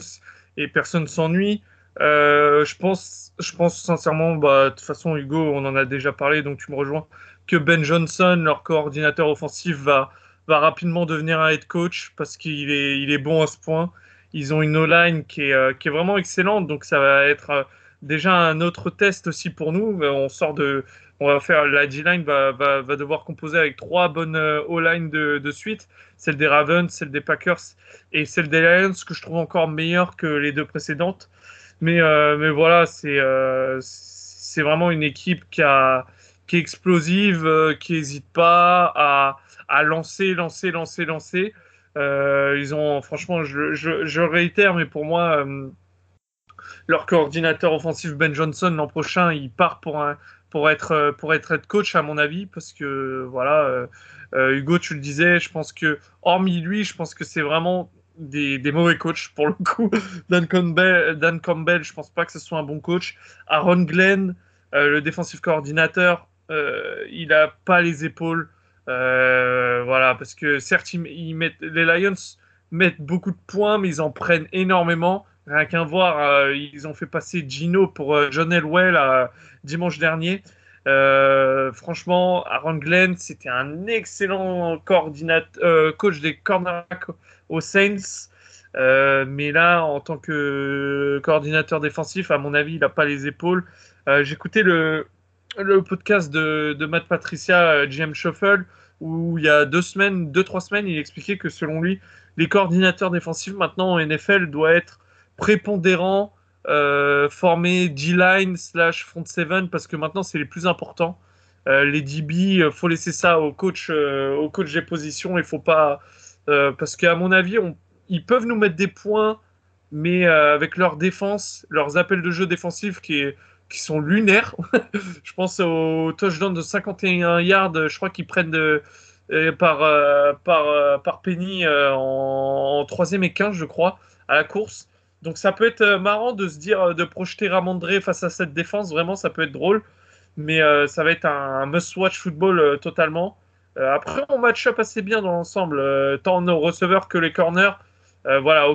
et personne s'ennuie. Euh, je pense, je pense sincèrement, bah, de toute façon, Hugo, on en a déjà parlé, donc tu me rejoins, que Ben Johnson, leur coordinateur offensif, va, rapidement devenir un head coach parce qu'il est, il est bon à ce point. Ils ont une O-line qui est, qui est vraiment excellente, donc ça va être déjà un autre test aussi pour nous. On sort de, on va faire la D-line va, va, va, devoir composer avec trois bonnes euh, O-line de, de, suite, celle des Ravens, celle des Packers et celle des Lions que je trouve encore meilleure que les deux précédentes. Mais, euh, mais voilà, c'est euh, c'est vraiment une équipe qui, a, qui est explosive, euh, qui n'hésite pas à, à lancer, lancer, lancer, lancer. Euh, ils ont, franchement, je, réitère, mais pour moi, leur coordinateur offensif Ben Johnson l'an prochain, il part pour être pour être head coach à mon avis parce que voilà euh, Hugo tu le disais je pense que hormis lui je pense que c'est vraiment des, mauvais coachs pour le coup [LAUGHS] Dan Campbell Dan Campbell je pense pas que ce soit un bon coach Aaron Glenn euh, le défensif coordinateur il n'a pas les épaules. Voilà, parce que certes, les Lions mettent beaucoup de points, mais ils en prennent énormément. Rien qu'un voir, ils ont fait passer Gino pour John Elwell dimanche dernier. franchement, Aaron Glenn, c'était un excellent coordinateur, coach des cornerbacks aux Saints. Euh, mais là, en tant que coordinateur défensif, à mon avis, il n'a pas les épaules. Euh, J'écoutais le, le podcast de, Matt Patricia, GM euh, Shuffle, où il y a deux semaines, deux, trois semaines, il expliquait que selon lui, les coordinateurs défensifs maintenant en NFL doivent être prépondérants, euh, formés D-line slash front seven, parce que maintenant c'est les plus importants. Euh, les DB, faut laisser ça au coach, au coach des positions. Il faut pas, parce qu'à mon avis, ils peuvent nous mettre des points, mais euh, avec leur défense, leurs appels de jeu défensifs qui, qui sont lunaires. [LAUGHS] je pense au touchdown de 51 yards, je crois qu'ils prennent euh, par, euh, par, par Penny en, 3 et 15, je crois, à la course. Donc ça peut être marrant de se dire, de projeter Ramondré face à cette défense, vraiment ça peut être drôle, mais ça va être un, must-watch football totalement. après, on match-up assez bien dans l'ensemble, tant nos receveurs que les corners. Euh, voilà,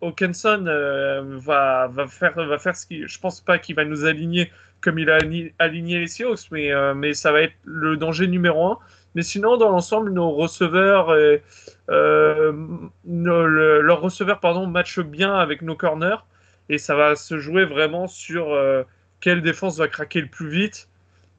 Hawkinson euh, va, va, faire, va faire ce qu'il. Je pense pas qu'il va nous aligner comme il a aligné les Seahawks, mais, euh, mais ça va être le danger numéro un. Mais sinon, dans l'ensemble, nos receveurs, leurs receveurs pardon, matchent bien avec nos corners. Et ça va se jouer vraiment sur quelle défense va craquer le plus vite.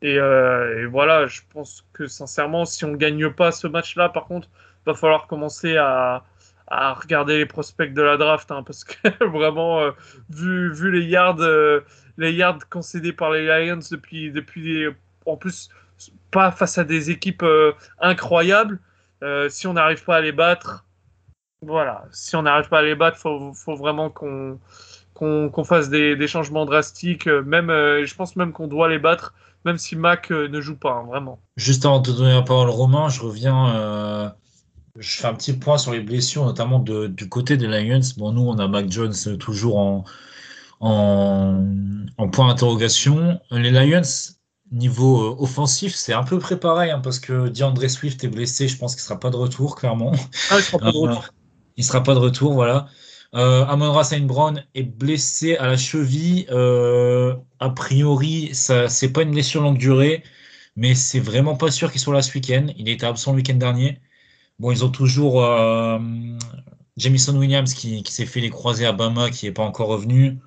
Et, et, voilà, je pense que sincèrement, si on ne gagne pas ce match-là, par contre, va falloir commencer à, à regarder les prospects de la draft, hein, parce que [LAUGHS] vraiment, euh, vu, vu les yards, euh, les yards concédés par les Lions depuis, depuis en plus, pas face à des équipes euh, incroyables, si on n'arrive pas à les battre, voilà, si on n'arrive pas à les battre, faut, faut vraiment qu'on qu'on fasse des, des, changements drastiques. Même, je pense même qu'on doit les battre, même si Mac ne joue pas, hein, vraiment. Juste avant de donner la parole, Romain, je reviens je fais un petit point sur les blessures, notamment du côté des Lions. Bon, nous, on a Mac Jones toujours en, en, point d'interrogation. Les Lions, niveau euh, offensif, c'est à peu près pareil, hein, parce que DeAndre Swift est blessé. Je pense qu'il ne sera pas de retour, clairement. Ah, il sera pas de euh, retour. il sera pas de retour, voilà. Euh, Amon Saint Brown est blessé à la cheville. Euh, a priori, ça c'est pas une blessure longue durée, mais c'est vraiment pas sûr qu'il soit là ce week-end. Il était absent le week-end dernier. Bon, ils ont toujours euh, Jamison Williams qui, s'est fait les croisés à Bama, qui n'est pas encore revenu.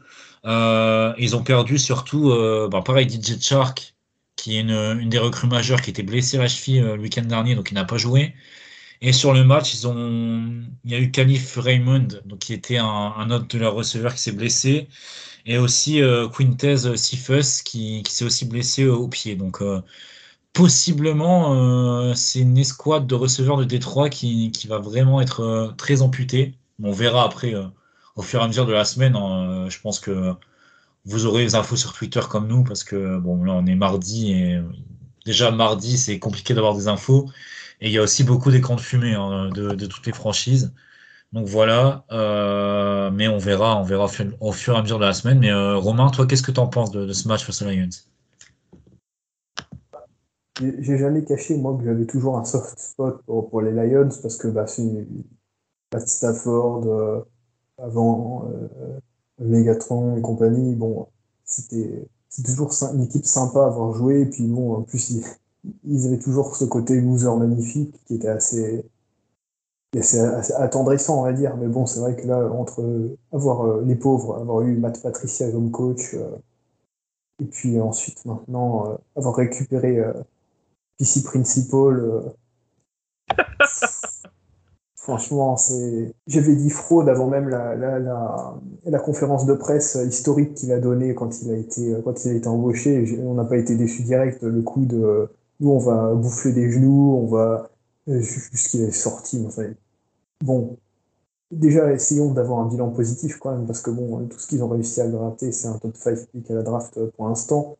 Euh, ils ont perdu surtout, euh, bah, pareil, DJ Shark, qui est une, des recrues majeures, qui était blessé à la cheville le week-end dernier, donc il n'a pas joué. Et sur le match, ils ont, il y a eu Calif Raymond, donc qui était un, autre de leurs receveurs qui s'est blessé, et aussi Quintez Sifus qui, qui s'est aussi blessé au pied. Donc possiblement, euh, c'est une escouade de receveurs de Détroit qui, qui va vraiment être euh, très amputée. On verra après, euh, au fur et à mesure de la semaine. Hein, je pense que vous aurez les infos sur Twitter comme nous, parce que bon, là, on est mardi et déjà mardi, c'est compliqué d'avoir des infos. Et il y a aussi beaucoup d'écrans de fumée hein, de, toutes les franchises. Donc voilà, mais on verra, on verra au fur et à mesure de la semaine. Mais Romain, toi, qu'est-ce que tu en penses de, de ce match face aux Lions? J'ai jamais caché, moi, que j'avais toujours un soft spot pour, les Lions parce que bah, c'est Pat Stafford, euh, avant euh, Megatron et compagnie, bon, c'était toujours une équipe sympa à avoir joué. Et puis bon, en plus, ils, avaient toujours ce côté loser magnifique qui était assez, assez, attendrissant, on va dire. Mais bon, c'est vrai que là, entre avoir euh, les pauvres, avoir eu Matt Patricia comme coach, et puis ensuite, maintenant, avoir récupéré PC Principal. Euh, franchement, c'est. J'avais dit fraude avant même la, la, la, conférence de presse historique qu'il a donnée quand il a été, quand il a été embauché. On n'a pas été déçu direct. Le coup de nous, on va bouffer des genoux, on va. Jusqu'il est sorti. Bon, déjà, essayons d'avoir un bilan positif quand même, parce que bon, tout ce qu'ils ont réussi à gratter, c'est un top 5 pick à la draft pour l'instant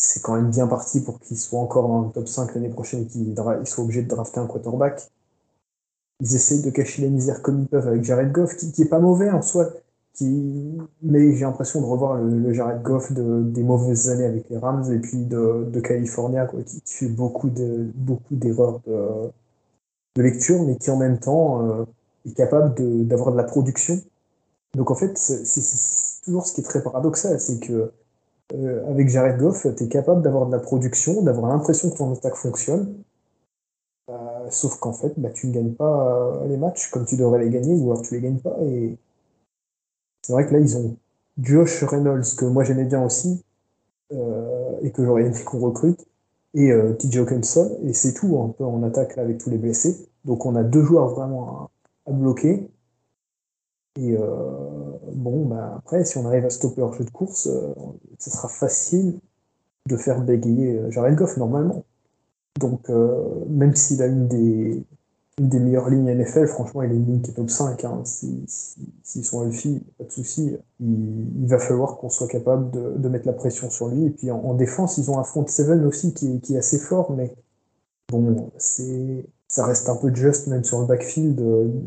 c'est quand même bien parti pour qu'il soit encore dans le top 5 l'année prochaine et qu'il soit obligé de drafter un quarterback. Ils essayent de cacher les misères comme ils peuvent avec Jared Goff, qui, qui est pas mauvais en soi. mais j'ai l'impression de revoir le, Jared Goff de, des mauvaises années avec les Rams et puis de, de California, qui, fait beaucoup de beaucoup d'erreurs de, de, lecture, mais qui en même temps euh, est capable d'avoir de, la production. Donc en fait, c'est toujours ce qui est très paradoxal, c'est que euh, avec Jared Goff, tu es capable d'avoir de la production, d'avoir l'impression que ton attaque fonctionne, euh, sauf qu'en fait, bah, tu ne gagnes pas les matchs comme tu devrais les gagner, ou alors tu les gagnes pas, et c'est vrai que là, ils ont Josh Reynolds, que moi j'aimais bien aussi, euh, et que j'aurais aimé qu'on recrute, et euh, TJ Hawkinson, et c'est tout un peu en attaque avec tous les blessés. Donc on a deux joueurs vraiment à, bloquer. Et euh, bon, bah, après, si on arrive à stopper leur jeu de course, ce sera facile de faire bégayer Jared Goff normalement. Donc, même s'il a une des, une des meilleures lignes NFL. Franchement, il est une ligne qui est top 5. Hein. S'ils si, sont healthy, pas de souci. Il, va falloir qu'on soit capable de, mettre la pression sur lui. Et puis en, défense, ils ont un front 7 aussi qui, qui, est assez fort, mais bon, c'est ça reste un peu juste même sur le backfield.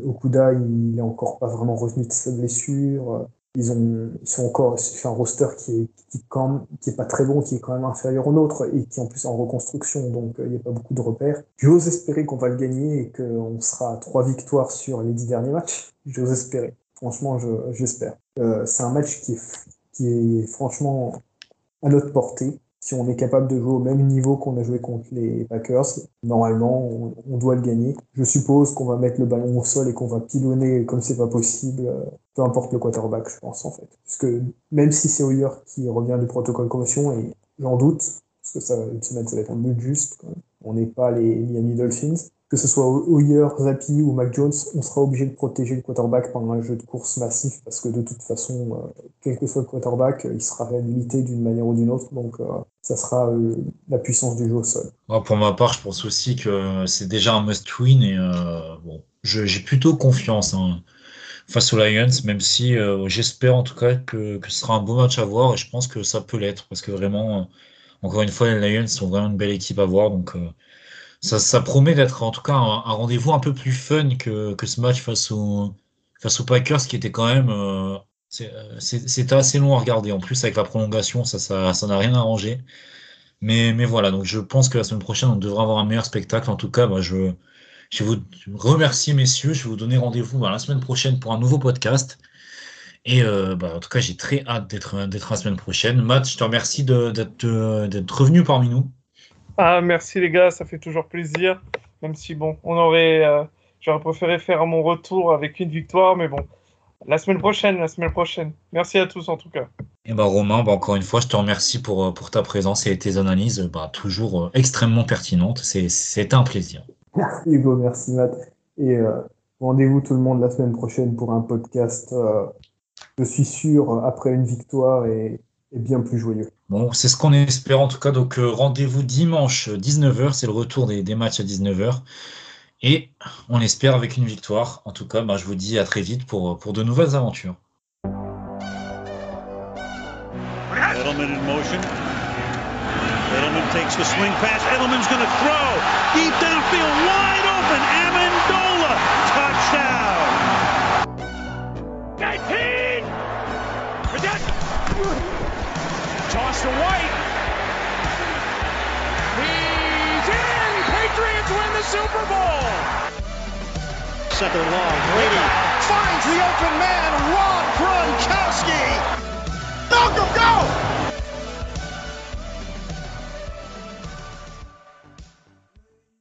Okuda, il est encore pas vraiment revenu de sa blessure. Ils, ont, ils sont encore c'est un roster qui est, qui, quand qui est pas très bon, qui est quand même inférieur au nôtre et qui en plus en reconstruction, donc euh, il n'y a pas beaucoup de repères. J'ose espérer qu'on va le gagner et qu'on sera à trois victoires sur les dix derniers matchs. J'ose espérer. Franchement, j'espère. euh, c'est un match qui est, qui est franchement à notre portée si on est capable de jouer au même niveau qu'on a joué contre les Packers, normalement, on, doit le gagner. Je suppose qu'on va mettre le ballon au sol et qu'on va pilonner comme c'est pas possible, euh, peu importe le quarterback, je pense, en fait. Parce que même si c'est Hoyer qui revient du protocole commotion, et j'en doute, parce que ça, une semaine, ça va être un but juste, on n'est pas les Miami Dolphins, que ce soit Hoyer, Zappi ou Mac Jones, on sera obligé de protéger le quarterback pendant un jeu de course massif parce que de toute façon, euh, quel que soit le quarterback, il sera limité d'une manière ou d'une autre. Donc, euh, ça sera euh, la puissance du jeu au sol. pour ma part, je pense aussi que c'est déjà un must-win et j'ai plutôt confiance hein, face aux Lions, même si j'espère en tout cas que, ce sera un beau match à voir et je pense que ça peut l'être parce que vraiment, encore une fois, les Lions sont vraiment une belle équipe à voir. Ça, promet d'être en tout cas un, rendez-vous un peu plus fun que, ce match face, au, face aux Packers qui était quand même. Euh, euh, c'était assez long à regarder. En plus, avec la prolongation, ça n'a rien arrangé. Mais, voilà, donc je pense que la semaine prochaine, on devrait avoir un meilleur spectacle. En tout cas, bah, je, je vous remercie, messieurs. Je vais vous donner rendez-vous bah, la semaine prochaine pour un nouveau podcast. Et euh, bah, en tout cas, j'ai très hâte d'être la semaine prochaine. Matt, je te remercie d'être revenu parmi nous. Ah, merci les gars, ça fait toujours plaisir. Même si, bon, on aurait. Euh, j'aurais préféré faire mon retour avec une victoire, mais bon, la semaine prochaine, la semaine prochaine. Merci à tous en tout cas. Et bah Romain, bah, encore une fois, je te remercie pour, euh, pour ta présence et tes analyses bah, toujours euh, extrêmement pertinentes. C'est un plaisir. Merci Hugo, merci Matt. Et rendez-vous tout le monde la semaine prochaine pour un podcast, je suis sûr, après une victoire et bien plus joyeux. Bon, c'est ce qu'on espère en tout cas. Donc, euh, rendez-vous dimanche 19h. C'est le retour des, des, matchs à 19h. Et on espère avec une victoire. En tout cas, bah, je vous dis à très vite pour, pour de nouvelles aventures. Edelman in motion. Edelman takes the swing pass. Edelman's going to throw. Deep downfield, wide open. Amendola. Touchdown. Toss to White. He's in! Patriots win the Super Bowl! Second long, Brady finds the open man, Rob Gronkowski. Malcolm, go!